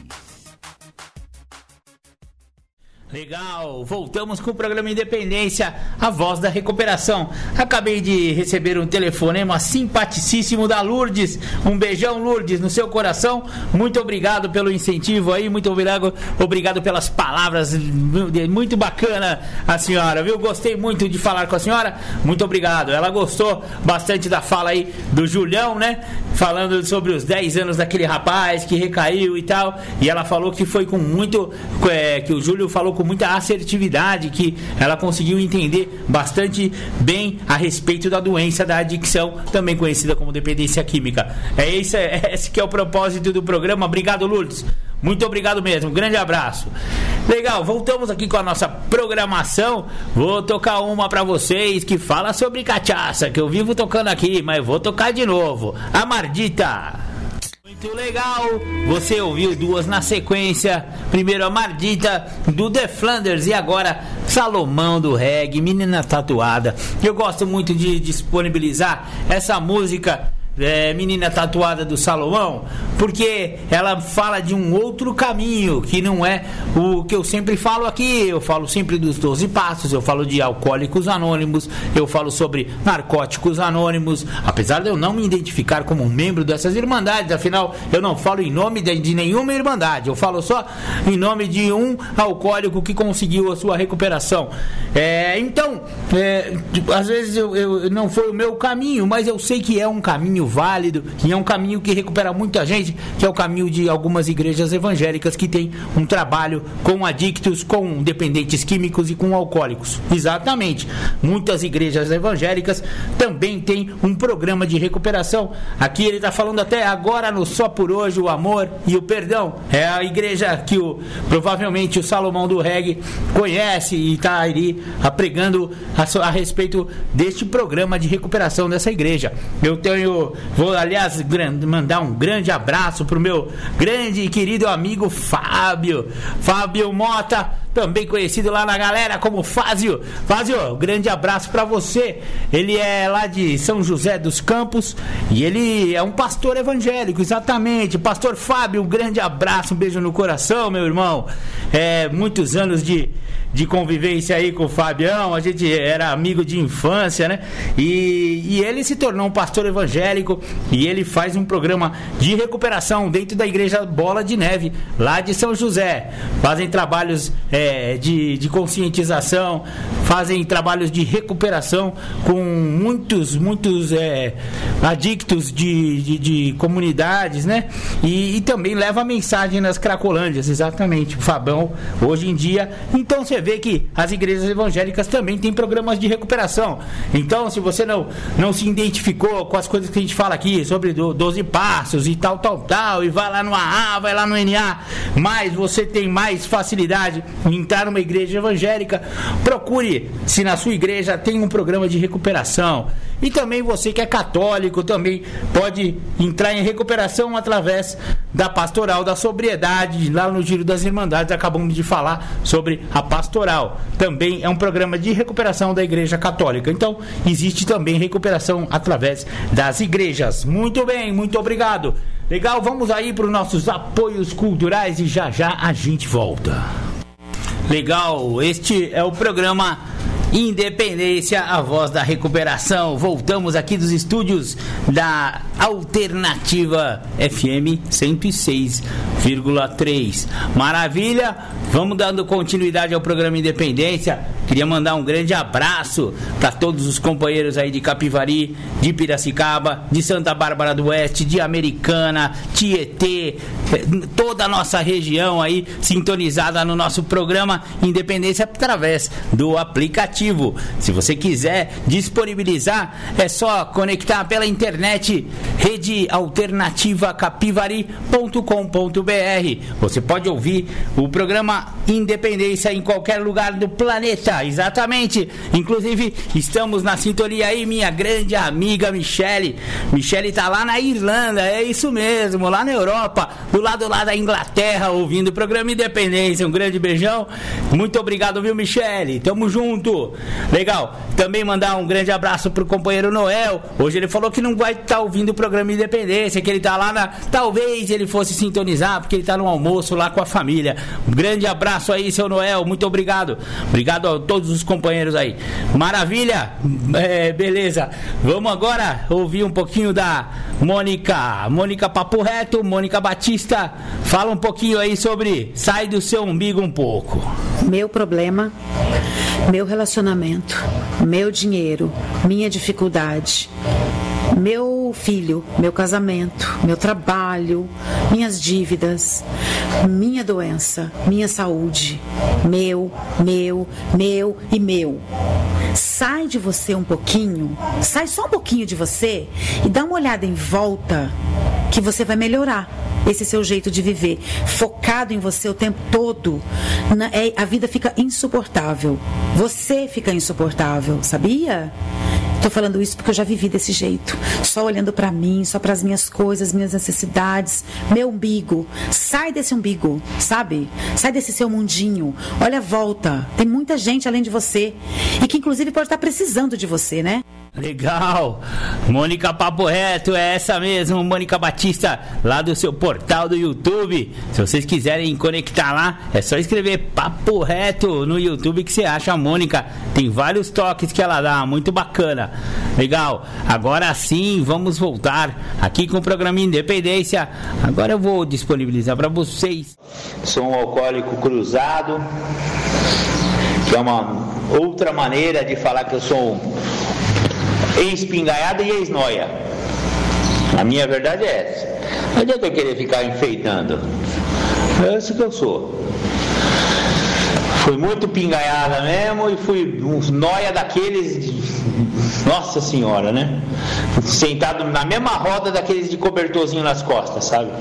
Legal, voltamos com o programa Independência, a voz da recuperação. Acabei de receber um telefonema simpaticíssimo da Lourdes. Um beijão, Lourdes, no seu coração. Muito obrigado pelo incentivo aí, muito obrigado, obrigado pelas palavras. Muito bacana a senhora, viu? Gostei muito de falar com a senhora. Muito obrigado. Ela gostou bastante da fala aí do Julião, né? Falando sobre os 10 anos daquele rapaz que recaiu e tal. E ela falou que foi com muito. É, que o Júlio falou com com muita assertividade, que ela conseguiu entender bastante bem a respeito da doença da adicção, também conhecida como dependência química. É esse, é esse que é o propósito do programa. Obrigado, Lourdes. Muito obrigado mesmo, grande abraço. Legal, voltamos aqui com a nossa programação. Vou tocar uma para vocês que fala sobre cachaça, que eu vivo tocando aqui, mas vou tocar de novo. A Mardita. Muito legal! Você ouviu duas na sequência. Primeiro a Mardita do The Flanders e agora Salomão do Reggae, Menina Tatuada. Eu gosto muito de disponibilizar essa música é, menina tatuada do Salomão, porque ela fala de um outro caminho que não é o que eu sempre falo aqui. Eu falo sempre dos 12 passos, eu falo de alcoólicos anônimos, eu falo sobre narcóticos anônimos, apesar de eu não me identificar como um membro dessas irmandades, afinal eu não falo em nome de, de nenhuma irmandade, eu falo só em nome de um alcoólico que conseguiu a sua recuperação. É, então, é, às vezes eu, eu, não foi o meu caminho, mas eu sei que é um caminho válido e é um caminho que recupera muita gente, que é o caminho de algumas igrejas evangélicas que tem um trabalho com adictos, com dependentes químicos e com alcoólicos. Exatamente. Muitas igrejas evangélicas também têm um programa de recuperação. Aqui ele está falando até agora no Só por Hoje o Amor e o Perdão. É a igreja que o, provavelmente o Salomão do Reggae conhece e está ali pregando a, a respeito deste programa de recuperação dessa igreja. Eu tenho Vou, aliás, mandar um grande abraço pro meu grande e querido amigo Fábio. Fábio Mota, também conhecido lá na galera como Fázio. Fázio, grande abraço para você. Ele é lá de São José dos Campos e ele é um pastor evangélico, exatamente. Pastor Fábio, um grande abraço, um beijo no coração, meu irmão. É, muitos anos de de convivência aí com o Fabião, a gente era amigo de infância, né? E, e ele se tornou um pastor evangélico e ele faz um programa de recuperação dentro da igreja Bola de Neve, lá de São José. Fazem trabalhos é, de, de conscientização, fazem trabalhos de recuperação com muitos, muitos é, adictos de, de, de, comunidades, né? E, e também leva mensagem nas Cracolândias, exatamente. O Fabão, hoje em dia. Então você vê que as igrejas evangélicas também têm programas de recuperação. Então, se você não, não se identificou com as coisas que a gente fala aqui sobre do, 12 passos e tal, tal, tal, e vai lá no AA, vai lá no NA, mas você tem mais facilidade entrar numa igreja evangélica, procure se na sua igreja tem um programa de recuperação. E também você que é católico também pode entrar em recuperação através da pastoral da sobriedade, lá no Giro das Irmandades, acabamos de falar sobre a pastoral. Também é um programa de recuperação da Igreja Católica. Então, existe também recuperação através das igrejas. Muito bem, muito obrigado. Legal, vamos aí para os nossos apoios culturais e já já a gente volta. Legal, este é o programa Independência, a voz da recuperação. Voltamos aqui dos estúdios da Alternativa FM 106,3. Maravilha! Vamos dando continuidade ao programa Independência. Queria mandar um grande abraço para todos os companheiros aí de Capivari, de Piracicaba, de Santa Bárbara do Oeste, de Americana, Tietê, eh, toda a nossa região aí sintonizada no nosso programa Independência através do aplicativo. Se você quiser disponibilizar, é só conectar pela internet rede alternativa capivari.com.br. Você pode ouvir o programa Independência em qualquer lugar do planeta, exatamente. Inclusive, estamos na sintonia aí, minha grande amiga Michele. Michele tá lá na Irlanda, é isso mesmo, lá na Europa, do lado lá da Inglaterra, ouvindo o programa Independência. Um grande beijão. Muito obrigado, viu, Michele? Tamo junto. Legal. Também mandar um grande abraço pro companheiro Noel. Hoje ele falou que não vai estar tá ouvindo o programa Independência, que ele tá lá na. Talvez ele fosse sintonizar, porque ele tá no almoço lá com a família. Um grande abraço aí, seu Noel. Muito obrigado. Obrigado a todos os companheiros aí. Maravilha? É, beleza. Vamos agora ouvir um pouquinho da Mônica. Mônica Papo Reto, Mônica Batista. Fala um pouquinho aí sobre sai do seu umbigo um pouco. Meu problema, meu relacionamento, meu dinheiro, minha dificuldade meu filho, meu casamento, meu trabalho, minhas dívidas, minha doença, minha saúde, meu, meu, meu e meu. Sai de você um pouquinho, sai só um pouquinho de você e dá uma olhada em volta que você vai melhorar esse seu jeito de viver, focado em você o tempo todo, é, a vida fica insuportável. Você fica insuportável, sabia? Estou falando isso porque eu já vivi desse jeito, só olhando para mim, só para as minhas coisas, minhas necessidades, meu umbigo. Sai desse umbigo, sabe? Sai desse seu mundinho. Olha a volta. Tem muita gente além de você e que inclusive pode estar precisando de você, né? Legal! Mônica Papo Reto, é essa mesmo, Mônica Batista, lá do seu portal do YouTube. Se vocês quiserem conectar lá, é só escrever Papo Reto no YouTube que você acha a Mônica. Tem vários toques que ela dá, muito bacana. Legal! Agora sim, vamos voltar aqui com o programa Independência. Agora eu vou disponibilizar para vocês. Sou um alcoólico cruzado, que é uma outra maneira de falar que eu sou um ex-pingaiada e ex-noia. A minha verdade é essa. Não adianta eu querer ficar enfeitando. É isso que eu sou. Fui muito pingaiada mesmo e fui um noia daqueles. Nossa senhora, né? Sentado na mesma roda daqueles de cobertorzinho nas costas, sabe?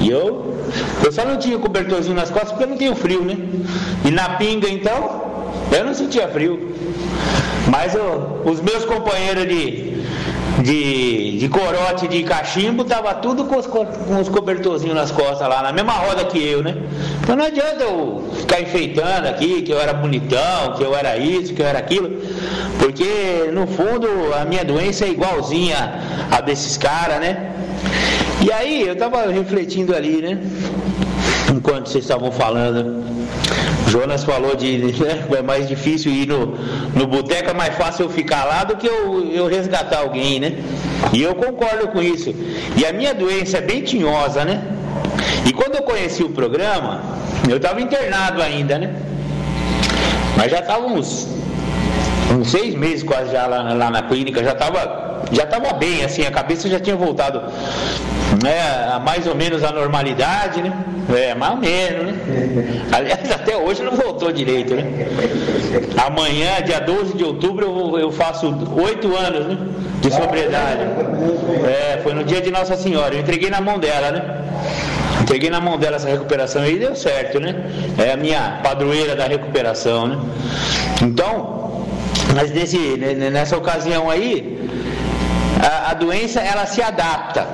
E eu, eu só não tinha cobertorzinho nas costas porque eu não tenho frio, né? E na pinga então, eu não sentia frio. Mas eu, os meus companheiros de, de, de corote de cachimbo tava tudo com os, com os cobertorzinhos nas costas lá, na mesma roda que eu, né? Então não adianta eu ficar enfeitando aqui que eu era bonitão, que eu era isso, que eu era aquilo, porque no fundo a minha doença é igualzinha a desses caras, né? E aí eu tava refletindo ali, né? Enquanto vocês estavam falando. Jonas falou de né, é mais difícil ir no, no boteco, é mais fácil eu ficar lá do que eu, eu resgatar alguém, né? E eu concordo com isso. E a minha doença é bem tinhosa, né? E quando eu conheci o programa, eu estava internado ainda, né? Mas já estava uns, uns seis meses quase já lá, lá na clínica, já estava já estava bem, assim, a cabeça já tinha voltado né, a mais ou menos a normalidade, né? É, mais ou menos, né? Aliás, até hoje não voltou direito, né? Amanhã, dia 12 de outubro, eu, eu faço oito anos né, de sobriedade. É, foi no dia de Nossa Senhora, eu entreguei na mão dela, né? Entreguei na mão dela essa recuperação e deu certo, né? É a minha padroeira da recuperação, né? Então, mas nesse, nessa ocasião aí, a, a doença ela se adapta.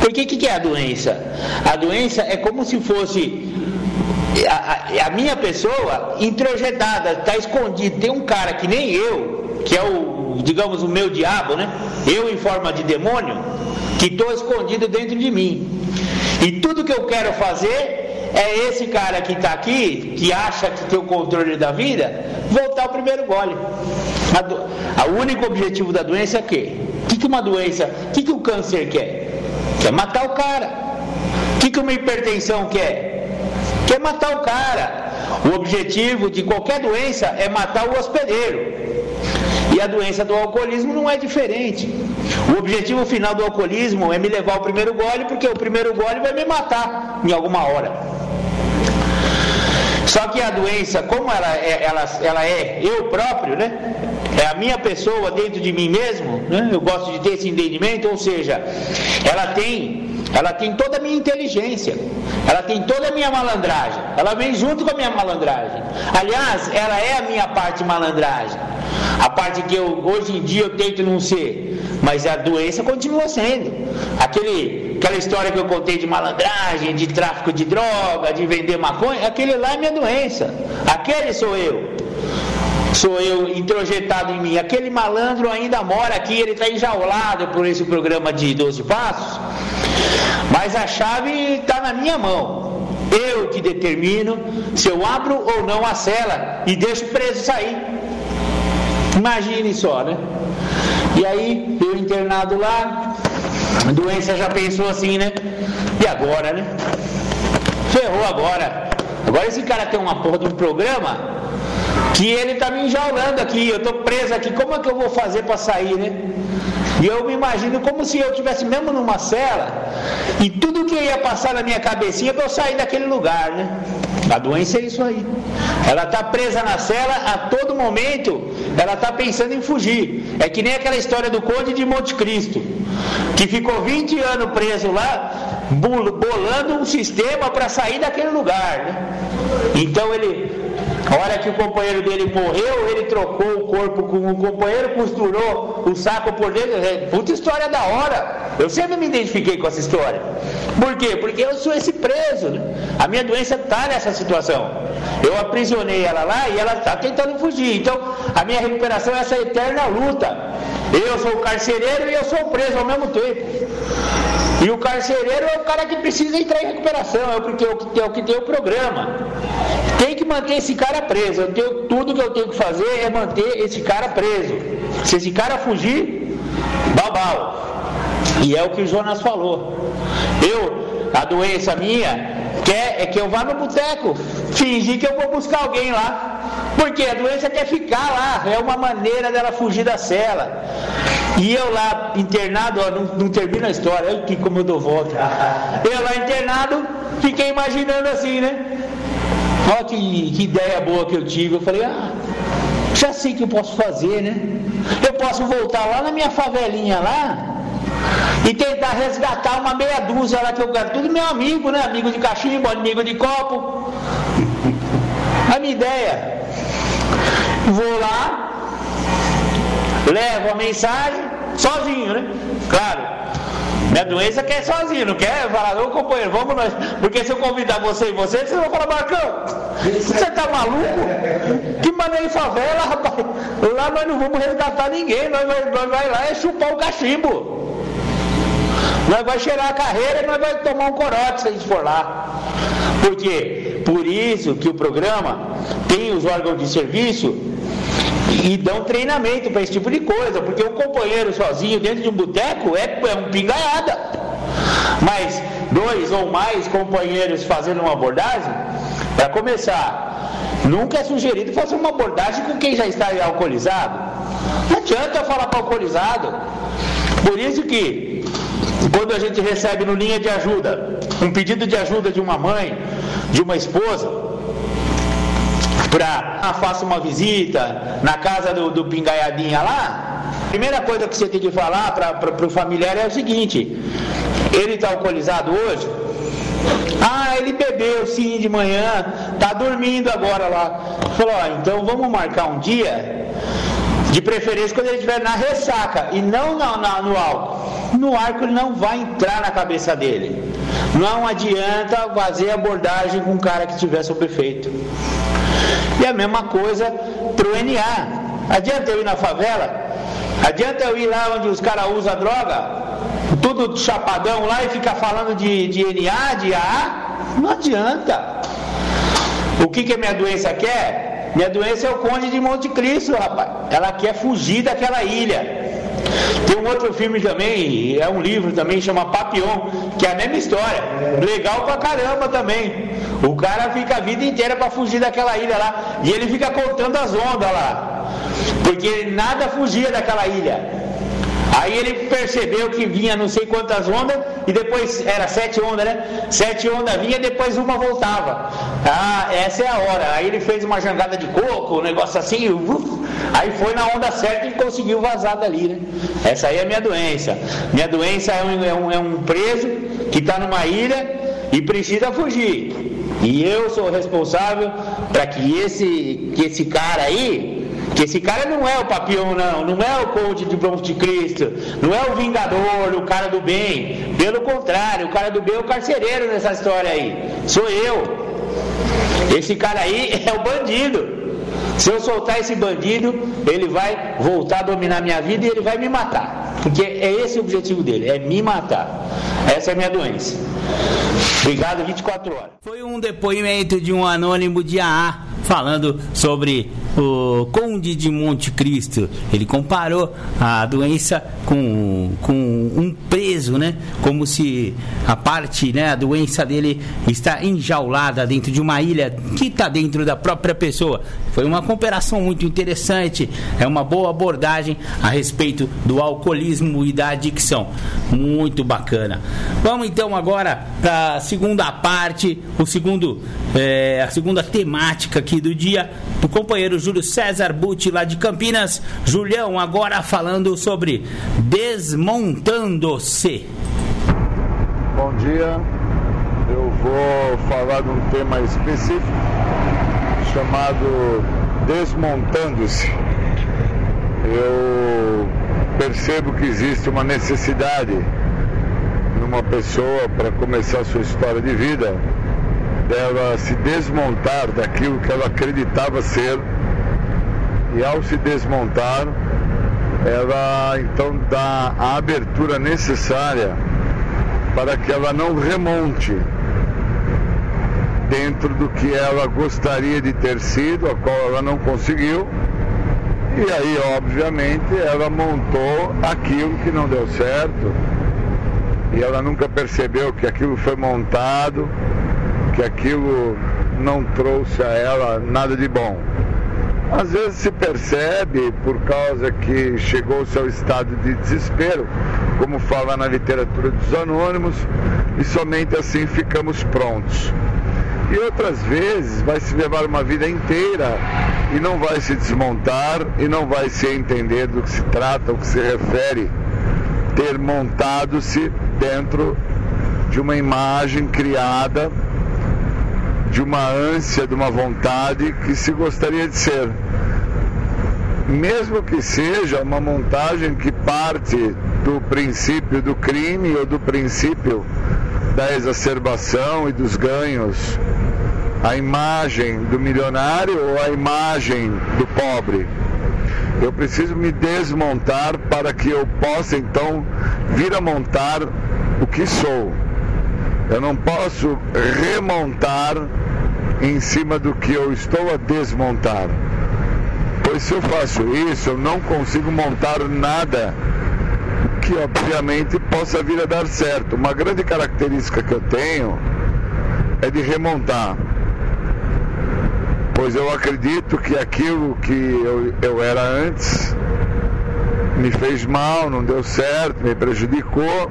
Porque o que, que é a doença? A doença é como se fosse a, a, a minha pessoa introjetada, está escondido. Tem um cara que nem eu, que é o, digamos, o meu diabo, né? Eu em forma de demônio, que estou escondido dentro de mim. E tudo que eu quero fazer é esse cara que está aqui, que acha que tem o controle da vida, voltar ao primeiro gole. O único objetivo da doença é o quê? O que, que uma doença, o que, que o câncer quer? Quer matar o cara. O que, que uma hipertensão quer? Quer matar o cara. O objetivo de qualquer doença é matar o hospedeiro. E a doença do alcoolismo não é diferente. O objetivo final do alcoolismo é me levar ao primeiro gole, porque o primeiro gole vai me matar em alguma hora. Só que a doença, como ela é, ela, ela é eu próprio, né? É a minha pessoa dentro de mim mesmo, né? Eu gosto de ter esse entendimento, ou seja, ela tem ela tem toda a minha inteligência, ela tem toda a minha malandragem, ela vem junto com a minha malandragem. Aliás, ela é a minha parte malandragem, a parte que eu hoje em dia eu tento não ser, mas a doença continua sendo. Aquele, aquela história que eu contei de malandragem, de tráfico de droga, de vender maconha, aquele lá é minha doença, aquele sou eu sou eu introjetado em mim. Aquele malandro ainda mora aqui, ele está enjaulado por esse programa de 12 passos. Mas a chave está na minha mão. Eu que determino se eu abro ou não a cela e deixo o preso sair. Imagine só, né? E aí, eu internado lá, a doença já pensou assim, né? E agora, né? Ferrou agora. Agora esse cara tem uma porra de um programa que ele tá me enjaulando aqui, eu tô preso aqui, como é que eu vou fazer para sair, né? E eu me imagino como se eu tivesse mesmo numa cela e tudo que ia passar na minha cabecinha para eu sair daquele lugar, né? A doença é isso aí. Ela está presa na cela a todo momento, ela está pensando em fugir. É que nem aquela história do Conde de Monte Cristo, que ficou 20 anos preso lá, bolando um sistema para sair daquele lugar. Né? Então ele a hora que o companheiro dele morreu, ele trocou o corpo com o companheiro, costurou o saco por dentro. É, puta história da hora. Eu sempre me identifiquei com essa história. Por quê? Porque eu sou esse preso. A minha doença está nessa situação. Eu aprisionei ela lá e ela está tentando fugir. Então, a minha recuperação é essa eterna luta. Eu sou o carcereiro e eu sou o preso ao mesmo tempo. E o carcereiro é o cara que precisa entrar em recuperação, é o que tem, é o, que tem o programa. Tem que manter esse cara preso. Eu tenho, tudo que eu tenho que fazer é manter esse cara preso. Se esse cara fugir, babau. E é o que o Jonas falou. Eu, a doença minha, quer é que eu vá no boteco, fingir que eu vou buscar alguém lá. Porque a doença quer ficar lá, é uma maneira dela fugir da cela. E eu lá internado, ó, não, não termina a história, olha que como eu dou volta. Eu lá internado, fiquei imaginando assim, né? Olha que, que ideia boa que eu tive. Eu falei, ah, já sei o que eu posso fazer, né? Eu posso voltar lá na minha favelinha lá e tentar resgatar uma meia dúzia lá que eu quero. Tudo meu amigo, né? Amigo de cachimbo, amigo de copo. A minha ideia. Vou lá, levo a mensagem, sozinho, né? Claro. Minha doença quer sozinho, não quer falar, ô companheiro, vamos nós. Porque se eu convidar você e você, vocês vão falar, Marcão, você tá maluco? Que maneira em favela, rapaz? Lá nós não vamos resgatar ninguém, nós, nós, nós vai lá e chupar o cachimbo. Nós vai cheirar a carreira e nós vai tomar um corote se a gente for lá. Por quê? Por isso que o programa tem os órgãos de serviço e dão treinamento para esse tipo de coisa, porque um companheiro sozinho dentro de um boteco é, é um pingaiada. Mas dois ou mais companheiros fazendo uma abordagem, para começar, nunca é sugerido fazer uma abordagem com quem já está alcoolizado. Não adianta eu falar para alcoolizado. Por isso que quando a gente recebe no linha de ajuda um pedido de ajuda de uma mãe, de uma esposa, para ah, faça uma visita na casa do, do pingaiadinha lá, a primeira coisa que você tem que falar para o familiar é o seguinte: ele está alcoolizado hoje? Ah, ele bebeu sim de manhã, tá dormindo agora lá. Falou, ó, então vamos marcar um dia, de preferência quando ele estiver na ressaca e não na, na, no álcool. No álcool ele não vai entrar na cabeça dele. Não adianta fazer abordagem com um cara que estiver sob efeito. E a mesma coisa para o NA. Adianta eu ir na favela? Adianta eu ir lá onde os caras usam droga? Tudo chapadão lá e ficar falando de, de NA, de AA? Não adianta. O que, que a minha doença quer? Minha doença é o Conde de Monte Cristo, rapaz. Ela quer fugir daquela ilha. Tem um outro filme também, é um livro também, chama Papillon, que é a mesma história. Legal pra caramba também. O cara fica a vida inteira para fugir daquela ilha lá. E ele fica contando as ondas lá. Porque nada fugia daquela ilha. Aí ele percebeu que vinha não sei quantas ondas e depois era sete ondas, né? Sete ondas vinha depois uma voltava. Ah, essa é a hora. Aí ele fez uma jangada de coco, um negócio assim, uf, aí foi na onda certa e conseguiu vazar dali, né? Essa aí é a minha doença. Minha doença é um, é um, é um preso que está numa ilha e precisa fugir. E eu sou responsável para que esse, que esse cara aí que esse cara não é o papião, não, não é o coach de Bronze de Cristo, não é o vingador, o cara do bem. Pelo contrário, o cara do bem é o carcereiro nessa história aí. Sou eu. Esse cara aí é o bandido. Se eu soltar esse bandido, ele vai voltar a dominar minha vida e ele vai me matar. Porque é esse o objetivo dele, é me matar. Essa é a minha doença. Obrigado, 24 horas. Foi um depoimento de um anônimo de AA falando sobre o Conde de Monte Cristo. Ele comparou a doença com, com um preso, né? Como se a parte, né, a doença dele está enjaulada dentro de uma ilha que está dentro da própria pessoa. Foi uma comparação muito interessante, é uma boa abordagem a respeito do alcoolismo e da adicção. Muito bacana. Vamos então agora para a segunda parte, o segundo, é, a segunda temática aqui do dia, do companheiro Júlio César Butti, lá de Campinas. Julião, agora falando sobre Desmontando-se. Bom dia, eu vou falar de um tema específico chamado Desmontando-se. Eu percebo que existe uma necessidade numa pessoa para começar sua história de vida dela se desmontar daquilo que ela acreditava ser e ao se desmontar ela então dá a abertura necessária para que ela não remonte dentro do que ela gostaria de ter sido, a qual ela não conseguiu. E aí, obviamente, ela montou aquilo que não deu certo. E ela nunca percebeu que aquilo foi montado, que aquilo não trouxe a ela nada de bom. Às vezes se percebe por causa que chegou-se ao estado de desespero, como fala na literatura dos anônimos, e somente assim ficamos prontos. E outras vezes vai se levar uma vida inteira e não vai se desmontar e não vai se entender do que se trata, o que se refere ter montado-se dentro de uma imagem criada, de uma ânsia, de uma vontade que se gostaria de ser. Mesmo que seja uma montagem que parte do princípio do crime ou do princípio da exacerbação e dos ganhos, a imagem do milionário ou a imagem do pobre. Eu preciso me desmontar para que eu possa então vir a montar o que sou. Eu não posso remontar em cima do que eu estou a desmontar. Pois se eu faço isso, eu não consigo montar nada que obviamente possa vir a dar certo. Uma grande característica que eu tenho é de remontar. Pois eu acredito que aquilo que eu, eu era antes me fez mal, não deu certo, me prejudicou.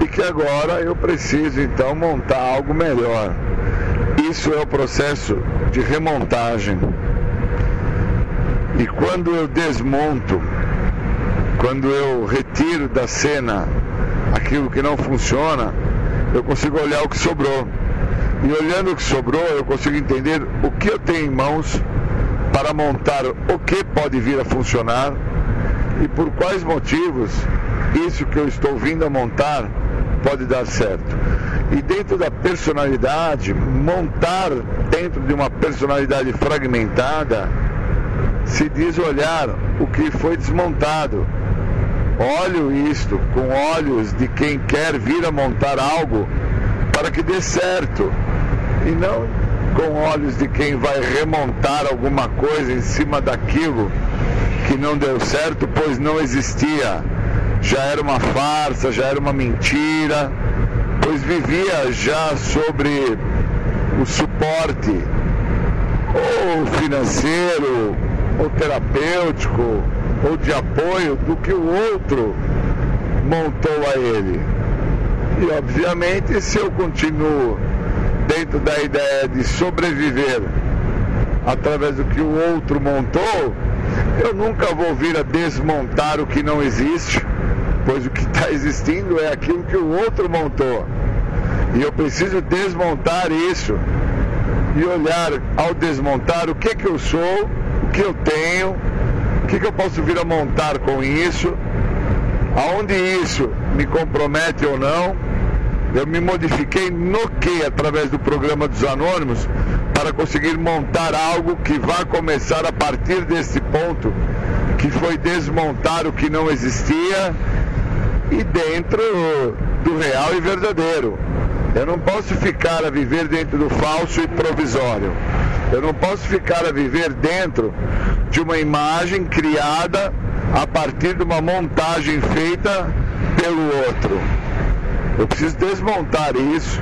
E que agora eu preciso então montar algo melhor. Isso é o processo de remontagem. E quando eu desmonto quando eu retiro da cena aquilo que não funciona, eu consigo olhar o que sobrou. E olhando o que sobrou, eu consigo entender o que eu tenho em mãos para montar o que pode vir a funcionar e por quais motivos isso que eu estou vindo a montar pode dar certo. E dentro da personalidade, montar dentro de uma personalidade fragmentada, se diz olhar o que foi desmontado Olho isto com olhos de quem quer vir a montar algo para que dê certo e não com olhos de quem vai remontar alguma coisa em cima daquilo que não deu certo, pois não existia. Já era uma farsa, já era uma mentira, pois vivia já sobre o suporte ou financeiro, ou terapêutico, ou de apoio do que o outro montou a ele. E obviamente se eu continuo dentro da ideia de sobreviver através do que o outro montou, eu nunca vou vir a desmontar o que não existe, pois o que está existindo é aquilo que o outro montou. E eu preciso desmontar isso e olhar ao desmontar o que, que eu sou, o que eu tenho, o que, que eu posso vir a montar com isso, aonde isso me compromete ou não. Eu me modifiquei no que através do programa dos anônimos para conseguir montar algo que vai começar a partir desse ponto, que foi desmontar o que não existia e dentro do real e verdadeiro. Eu não posso ficar a viver dentro do falso e provisório. Eu não posso ficar a viver dentro de uma imagem criada a partir de uma montagem feita pelo outro. Eu preciso desmontar isso,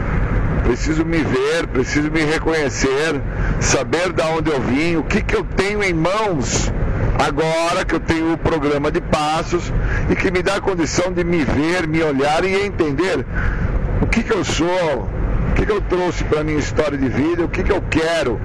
preciso me ver, preciso me reconhecer, saber de onde eu vim, o que, que eu tenho em mãos agora que eu tenho o programa de passos e que me dá a condição de me ver, me olhar e entender o que, que eu sou, o que, que eu trouxe para a minha história de vida, o que, que eu quero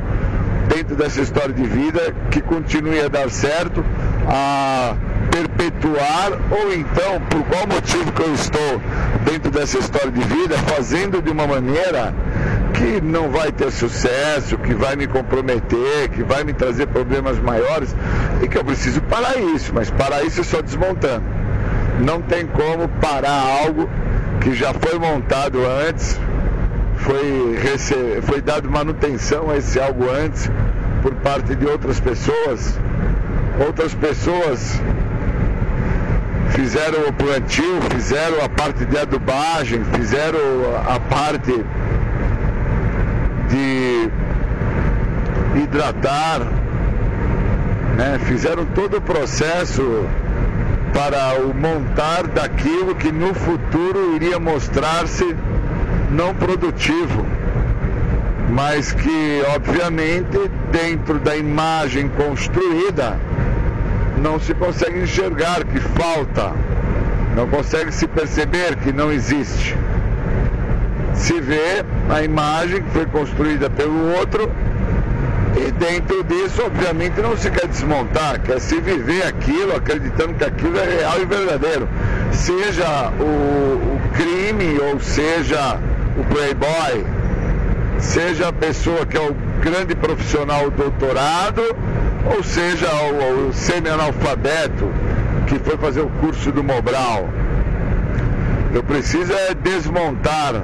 dentro dessa história de vida que continue a dar certo, a perpetuar ou então por qual motivo que eu estou dentro dessa história de vida fazendo de uma maneira que não vai ter sucesso, que vai me comprometer, que vai me trazer problemas maiores e que eu preciso parar isso, mas parar isso é só desmontando. Não tem como parar algo que já foi montado antes, foi, rece... foi dado manutenção a esse algo antes por parte de outras pessoas. Outras pessoas fizeram o plantio, fizeram a parte de adubagem, fizeram a parte de hidratar, né? fizeram todo o processo para o montar daquilo que no futuro iria mostrar-se não produtivo, mas que obviamente dentro da imagem construída não se consegue enxergar que falta, não consegue se perceber que não existe. Se vê a imagem que foi construída pelo outro e dentro disso, obviamente, não se quer desmontar, quer se viver aquilo, acreditando que aquilo é real e verdadeiro. Seja o, o crime ou seja o playboy, seja a pessoa que é o grande profissional doutorado ou seja, o, o semi-analfabeto que foi fazer o curso do Mobral. Eu preciso é desmontar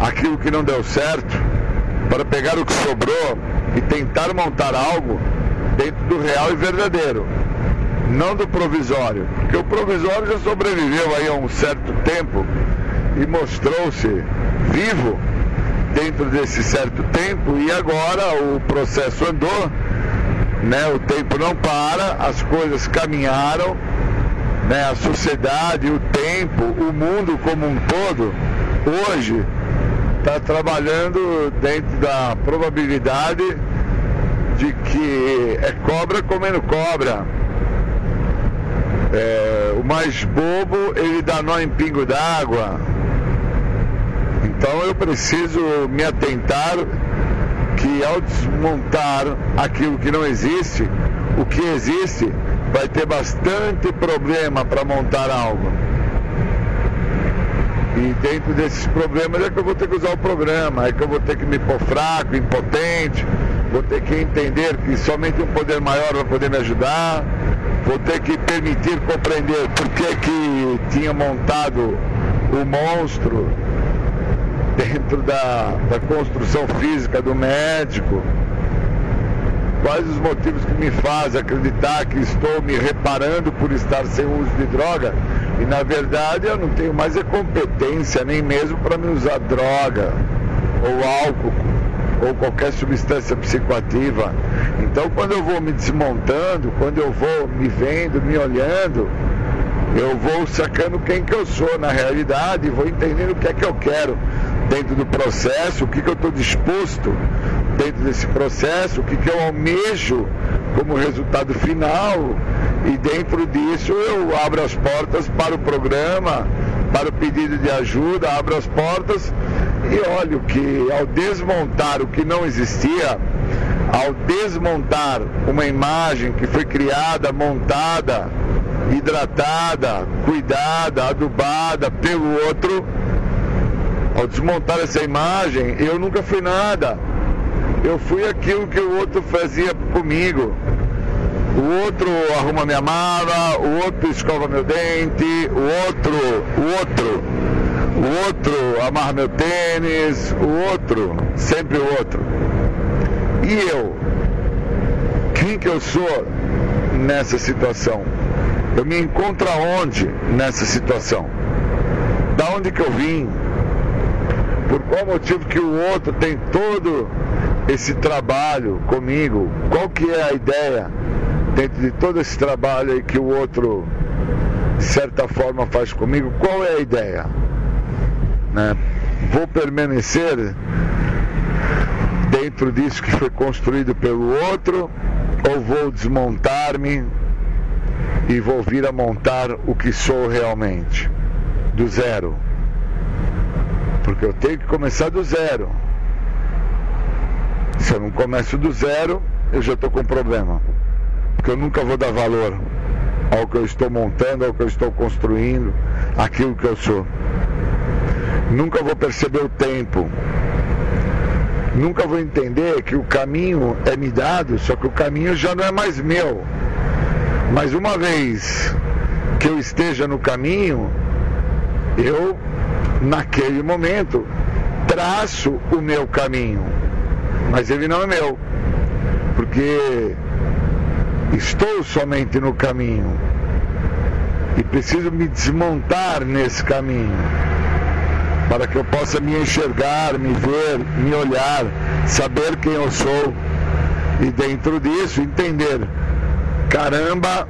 aquilo que não deu certo para pegar o que sobrou e tentar montar algo dentro do real e verdadeiro, não do provisório, porque o provisório já sobreviveu aí há um certo tempo e mostrou-se vivo dentro desse certo tempo e agora o processo andou né? O tempo não para, as coisas caminharam, né? A sociedade, o tempo, o mundo como um todo, hoje está trabalhando dentro da probabilidade de que é cobra comendo cobra. É, o mais bobo ele dá nó em pingo d'água. Então eu preciso me atentar que ao desmontar aquilo que não existe, o que existe vai ter bastante problema para montar algo. E dentro desses problemas é que eu vou ter que usar o programa, é que eu vou ter que me pôr fraco, impotente, vou ter que entender que somente um poder maior vai poder me ajudar, vou ter que permitir compreender por que, que tinha montado o monstro, dentro da, da construção física do médico? Quais os motivos que me fazem acreditar que estou me reparando por estar sem uso de droga? E na verdade eu não tenho mais a competência nem mesmo para me usar droga, ou álcool, ou qualquer substância psicoativa. Então, quando eu vou me desmontando, quando eu vou me vendo, me olhando, eu vou sacando quem que eu sou na realidade, vou entendendo o que é que eu quero dentro do processo, o que, que eu estou disposto dentro desse processo, o que, que eu almejo como resultado final, e dentro disso eu abro as portas para o programa, para o pedido de ajuda, abro as portas e olho que ao desmontar o que não existia, ao desmontar uma imagem que foi criada, montada, hidratada, cuidada, adubada pelo outro, ao desmontar essa imagem, eu nunca fui nada. Eu fui aquilo que o outro fazia comigo. O outro arruma minha mala, o outro escova meu dente, o outro, o outro, o outro amarra meu tênis, o outro, sempre o outro. E eu? Quem que eu sou nessa situação? Eu me encontro aonde nessa situação? Da onde que eu vim? Por qual motivo que o outro tem todo esse trabalho comigo? Qual que é a ideia dentro de todo esse trabalho aí que o outro, de certa forma, faz comigo? Qual é a ideia? Né? Vou permanecer dentro disso que foi construído pelo outro ou vou desmontar-me e vou vir a montar o que sou realmente, do zero. Porque eu tenho que começar do zero. Se eu não começo do zero, eu já estou com problema. Porque eu nunca vou dar valor ao que eu estou montando, ao que eu estou construindo, aquilo que eu sou. Nunca vou perceber o tempo. Nunca vou entender que o caminho é me dado, só que o caminho já não é mais meu. Mas uma vez que eu esteja no caminho, eu, naquele momento, traço o meu caminho. Mas ele não é meu, porque estou somente no caminho e preciso me desmontar nesse caminho para que eu possa me enxergar, me ver, me olhar, saber quem eu sou e dentro disso entender caramba,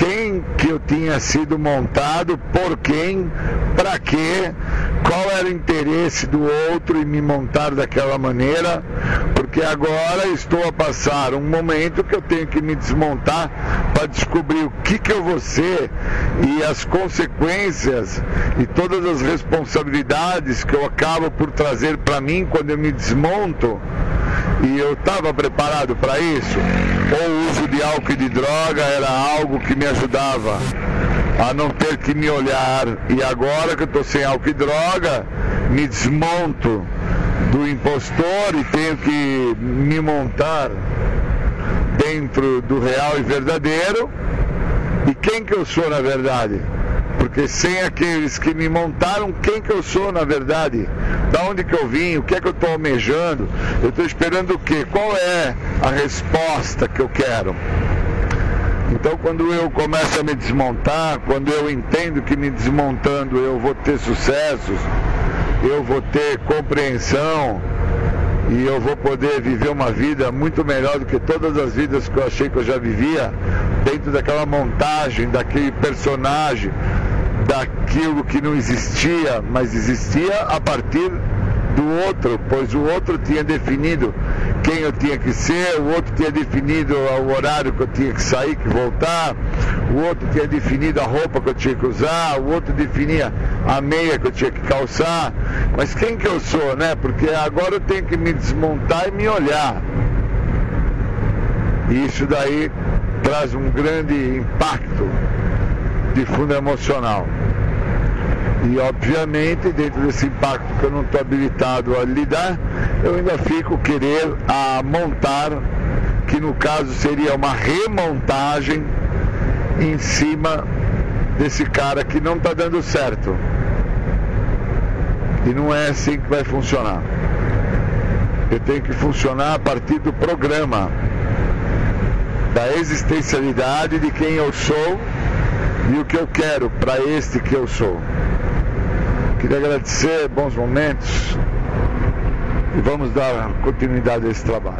quem que eu tinha sido montado, por quem, para quê, qual era o interesse do outro em me montar daquela maneira, porque agora estou a passar um momento que eu tenho que me desmontar para descobrir o que, que eu vou ser e as consequências e todas as responsabilidades que eu acabo por trazer para mim quando eu me desmonto e eu estava preparado para isso? Ou o uso de álcool e de droga era algo que me ajudava a não ter que me olhar e agora que eu estou sem álcool e droga, me desmonto do impostor e tenho que me montar dentro do real e verdadeiro. E quem que eu sou na verdade? Porque sem aqueles que me montaram, quem que eu sou na verdade? Da onde que eu vim? O que é que eu estou almejando? Eu estou esperando o quê? Qual é a resposta que eu quero? Então, quando eu começo a me desmontar, quando eu entendo que me desmontando eu vou ter sucessos, eu vou ter compreensão e eu vou poder viver uma vida muito melhor do que todas as vidas que eu achei que eu já vivia, dentro daquela montagem, daquele personagem, daquilo que não existia, mas existia a partir do outro, pois o outro tinha definido quem eu tinha que ser, o outro tinha definido o horário que eu tinha que sair, que voltar, o outro tinha definido a roupa que eu tinha que usar, o outro definia a meia que eu tinha que calçar. Mas quem que eu sou, né? Porque agora eu tenho que me desmontar e me olhar. E isso daí traz um grande impacto de fundo emocional. E obviamente, dentro desse impacto que eu não estou habilitado a lidar, eu ainda fico querer a montar, que no caso seria uma remontagem em cima desse cara que não está dando certo. E não é assim que vai funcionar. Eu tenho que funcionar a partir do programa, da existencialidade de quem eu sou e o que eu quero para este que eu sou. Queria agradecer, bons momentos. e vamos dar continuidade a esse trabalho.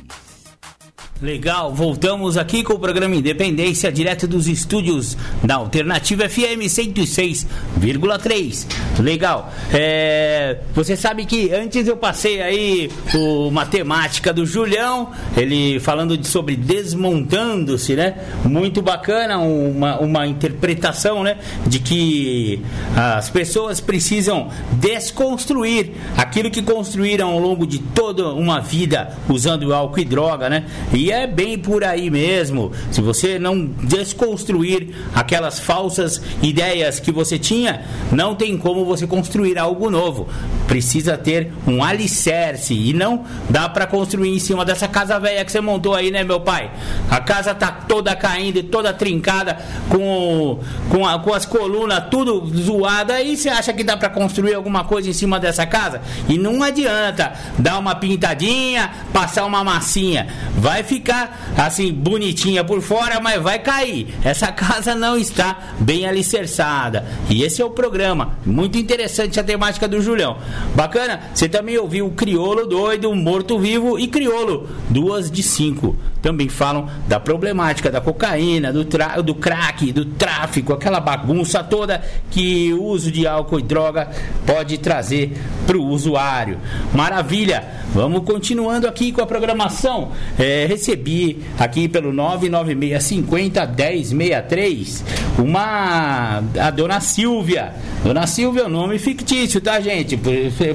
Legal, voltamos aqui com o programa Independência, direto dos estúdios da Alternativa FM 106,3. Legal. É, você sabe que antes eu passei aí o matemática do Julião, ele falando de, sobre desmontando-se, né? Muito bacana, uma, uma interpretação, né? De que as pessoas precisam desconstruir aquilo que construíram ao longo de toda uma vida usando álcool e droga, né? E é bem por aí mesmo. Se você não desconstruir aquelas falsas ideias que você tinha, não tem como você construir algo novo. Precisa ter um alicerce e não dá para construir em cima dessa casa velha que você montou aí, né, meu pai? A casa tá toda caindo e toda trincada com com, a, com as colunas tudo zoada aí você acha que dá para construir alguma coisa em cima dessa casa? E não adianta dar uma pintadinha, passar uma massinha. Vai ficar ficar assim bonitinha por fora, mas vai cair. Essa casa não está bem alicerçada. E esse é o programa. Muito interessante a temática do Julião. Bacana? Você também ouviu o Criolo doido, Morto Vivo e Criolo, duas de cinco. Também falam da problemática da cocaína, do, do crack, do tráfico, aquela bagunça toda que o uso de álcool e droga pode trazer para o usuário. Maravilha! Vamos continuando aqui com a programação. É, recebi aqui pelo 99650 1063 uma a dona Silvia. Dona Silvia é um nome fictício, tá, gente?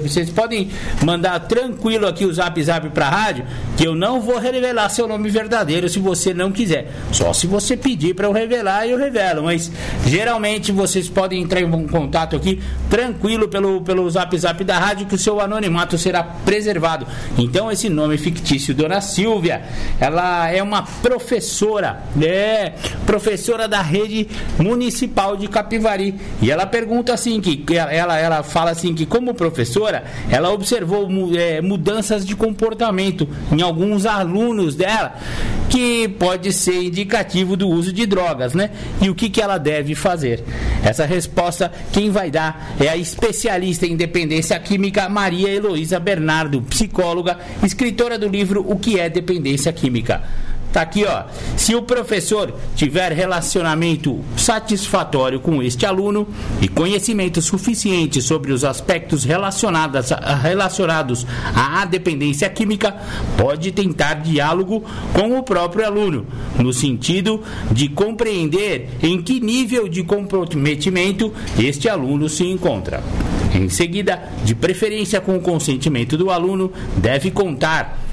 Vocês podem mandar tranquilo aqui o zap zap pra rádio, que eu não vou revelar seu nome verdadeiro se você não quiser. Só se você pedir para eu revelar, eu revelo. Mas geralmente vocês podem entrar em contato aqui tranquilo pelo, pelo zap zap da rádio, que o seu anonimato será preservado. Então, esse nome fictício, Dona Silvia, ela é uma professora, é professora da rede municipal de Capivari. E ela pergunta assim que ela, ela fala assim que como professora, ela observou é, mudanças de comportamento em alguns alunos dela que pode ser indicativo do uso de drogas, né? E o que, que ela deve fazer? Essa resposta quem vai dar é a especialista em dependência química Maria Heloísa Bernardo, psicóloga, escritora do livro O que é dependência química. Tá aqui, ó. Se o professor tiver relacionamento satisfatório com este aluno e conhecimento suficiente sobre os aspectos relacionados, relacionados à dependência química, pode tentar diálogo com o próprio aluno, no sentido de compreender em que nível de comprometimento este aluno se encontra. Em seguida, de preferência com o consentimento do aluno, deve contar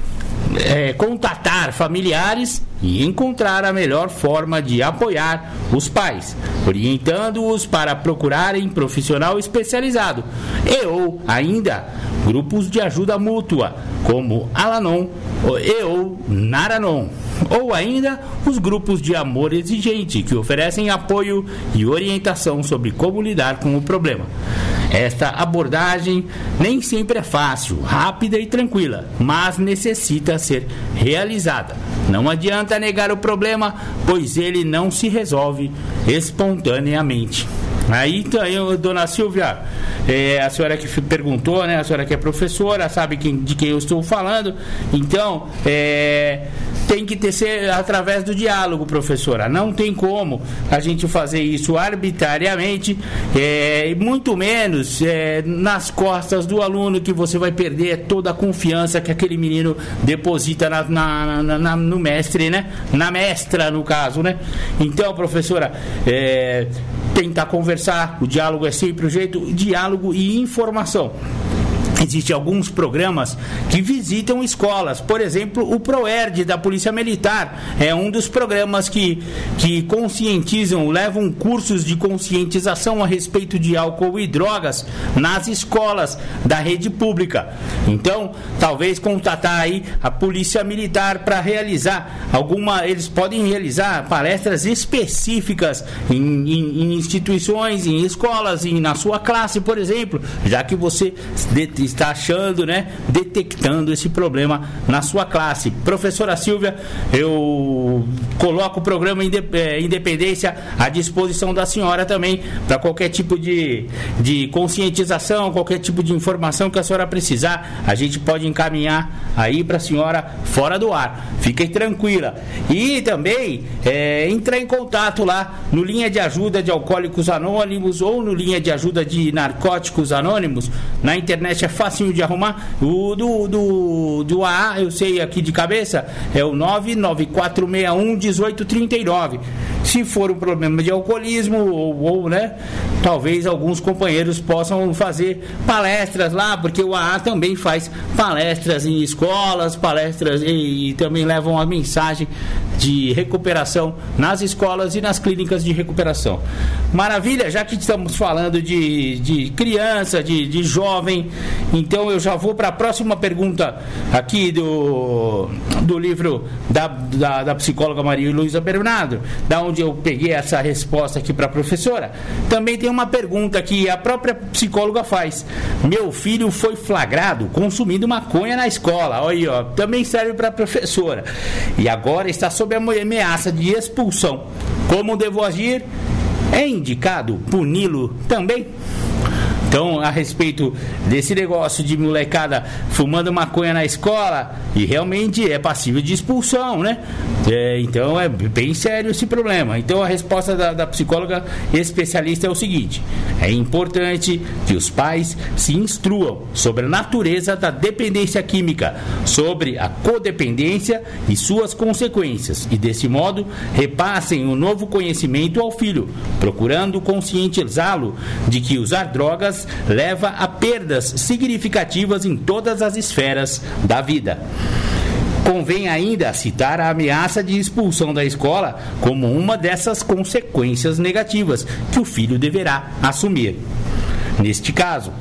é, contatar familiares e encontrar a melhor forma de apoiar os pais, orientando-os para procurarem profissional especializado e ou ainda grupos de ajuda mútua, como Alanon e ou Naranon, ou ainda os grupos de amor exigente que oferecem apoio e orientação sobre como lidar com o problema. Esta abordagem nem sempre é fácil, rápida e tranquila, mas necessita ser realizada. Não adianta negar o problema, pois ele não se resolve espontaneamente. Aí, eu, dona Silvia, é, a senhora que perguntou, né? A senhora que é professora, sabe quem, de quem eu estou falando. Então, é, tem que ter ser através do diálogo, professora. Não tem como a gente fazer isso arbitrariamente, é, muito menos é, nas costas do aluno que você vai perder toda a confiança que aquele menino deposita na, na, na, no mestre, né? Na mestra, no caso, né? Então, professora, é, tentar conversar, o diálogo é sempre o jeito, diálogo e informação. Existem alguns programas que visitam escolas. Por exemplo, o ProERD da Polícia Militar é um dos programas que, que conscientizam, levam cursos de conscientização a respeito de álcool e drogas nas escolas da rede pública. Então, talvez contatar aí a Polícia Militar para realizar alguma. Eles podem realizar palestras específicas em, em, em instituições, em escolas, em, na sua classe, por exemplo, já que você está achando, né, detectando esse problema na sua classe. Professora Silvia, eu coloco o programa eh, Independência à disposição da senhora também para qualquer tipo de, de conscientização, qualquer tipo de informação que a senhora precisar, a gente pode encaminhar aí para a senhora fora do ar. Fiquem tranquila. E também é, entrar em contato lá no linha de ajuda de alcoólicos anônimos ou no linha de ajuda de narcóticos anônimos. Na internet é facinho de arrumar. O do, do, do AA, eu sei aqui de cabeça, é o 99461 1839. Se for um problema de alcoolismo ou, ou, né, talvez alguns companheiros possam fazer palestras lá, porque o AA também faz palestras em escolas, palestras e, e também levam a mensagem de recuperação nas escolas e nas clínicas de recuperação. Maravilha, já que estamos falando de, de criança, de, de jovem, então eu já vou para a próxima pergunta aqui do, do livro da, da, da psicóloga Maria Luísa Bernardo, da onde eu peguei essa resposta aqui para a professora. Também tem uma pergunta que a própria psicóloga faz. Meu filho foi flagrado consumindo maconha na escola. Olha aí, ó, também serve para a professora. E agora está sob a ameaça de expulsão. Como devo agir? É indicado puni-lo também? Então, a respeito desse negócio de molecada fumando maconha na escola, e realmente é passível de expulsão, né? É, então é bem sério esse problema. Então a resposta da, da psicóloga especialista é o seguinte: é importante que os pais se instruam sobre a natureza da dependência química, sobre a codependência e suas consequências, e desse modo repassem o um novo conhecimento ao filho, procurando conscientizá-lo de que usar drogas leva a perdas significativas em todas as esferas da vida. Convém ainda citar a ameaça de expulsão da escola como uma dessas consequências negativas que o filho deverá assumir. Neste caso,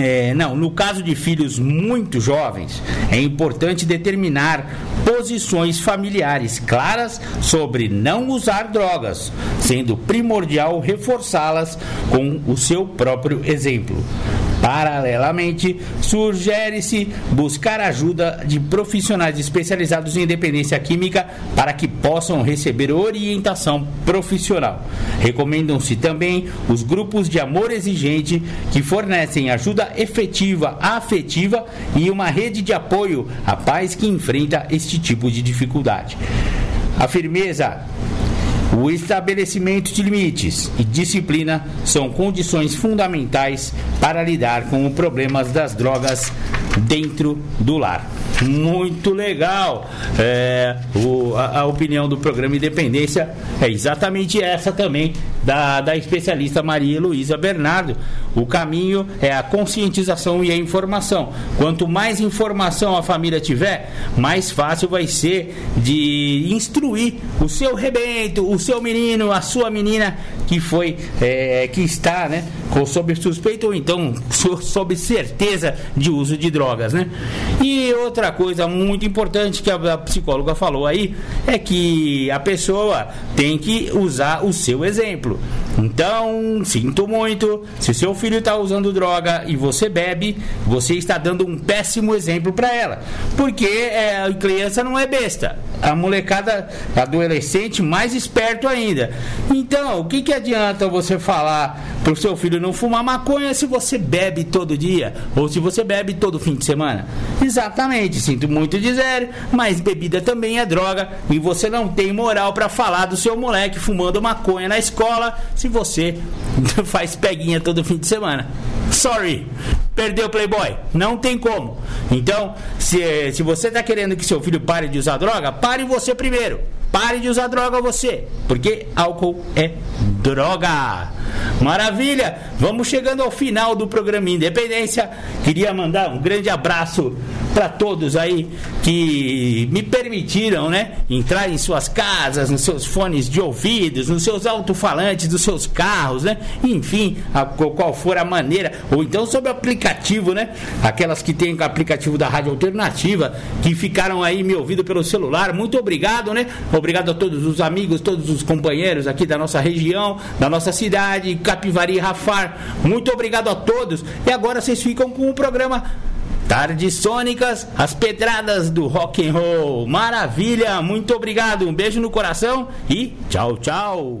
é, não, no caso de filhos muito jovens, é importante determinar posições familiares claras sobre não usar drogas, sendo primordial reforçá-las com o seu próprio exemplo. Paralelamente, sugere-se buscar ajuda de profissionais especializados em dependência química para que possam receber orientação profissional. Recomendam-se também os grupos de amor exigente que fornecem ajuda efetiva, afetiva e uma rede de apoio a pais que enfrenta este tipo de dificuldade. A firmeza o estabelecimento de limites e disciplina são condições fundamentais para lidar com os problemas das drogas dentro do lar. Muito legal. É, o, a, a, opinião do programa Independência é exatamente essa também da, da especialista Maria Luísa Bernardo. O caminho é a conscientização e a informação. Quanto mais informação a família tiver, mais fácil vai ser de instruir o seu rebento, o seu menino, a sua menina que foi, é, que está, né, sob suspeita ou então sob certeza de uso de drogas, né? E outra coisa muito importante que a psicóloga falou aí é que a pessoa tem que usar o seu exemplo. Então, sinto muito, se seu filho está usando droga e você bebe, você está dando um péssimo exemplo para ela. Porque é, a criança não é besta. A molecada, adolescente, mais esperto ainda. Então, o que, que adianta você falar para o seu filho não fumar maconha se você bebe todo dia? Ou se você bebe todo fim de semana? Exatamente, sinto muito dizer, mas bebida também é droga e você não tem moral para falar do seu moleque fumando maconha na escola se você faz peguinha todo fim de semana. Sorry, perdeu o Playboy. Não tem como. Então, se, se você está querendo que seu filho pare de usar droga, pare você primeiro. Pare de usar droga você, porque álcool é droga. Maravilha! Vamos chegando ao final do programa Independência. Queria mandar um grande abraço para todos aí que me permitiram, né, entrar em suas casas, nos seus fones de ouvidos, nos seus alto-falantes dos seus carros, né? Enfim, a, qual for a maneira, ou então sobre o aplicativo, né? Aquelas que têm o aplicativo da Rádio Alternativa, que ficaram aí me ouvindo pelo celular. Muito obrigado, né? Obrigado a todos os amigos, todos os companheiros aqui da nossa região, da nossa cidade, Capivari Rafar. Muito obrigado a todos. E agora vocês ficam com o programa Tardes Sônicas, as pedradas do rock and roll. Maravilha, muito obrigado. Um beijo no coração e tchau, tchau.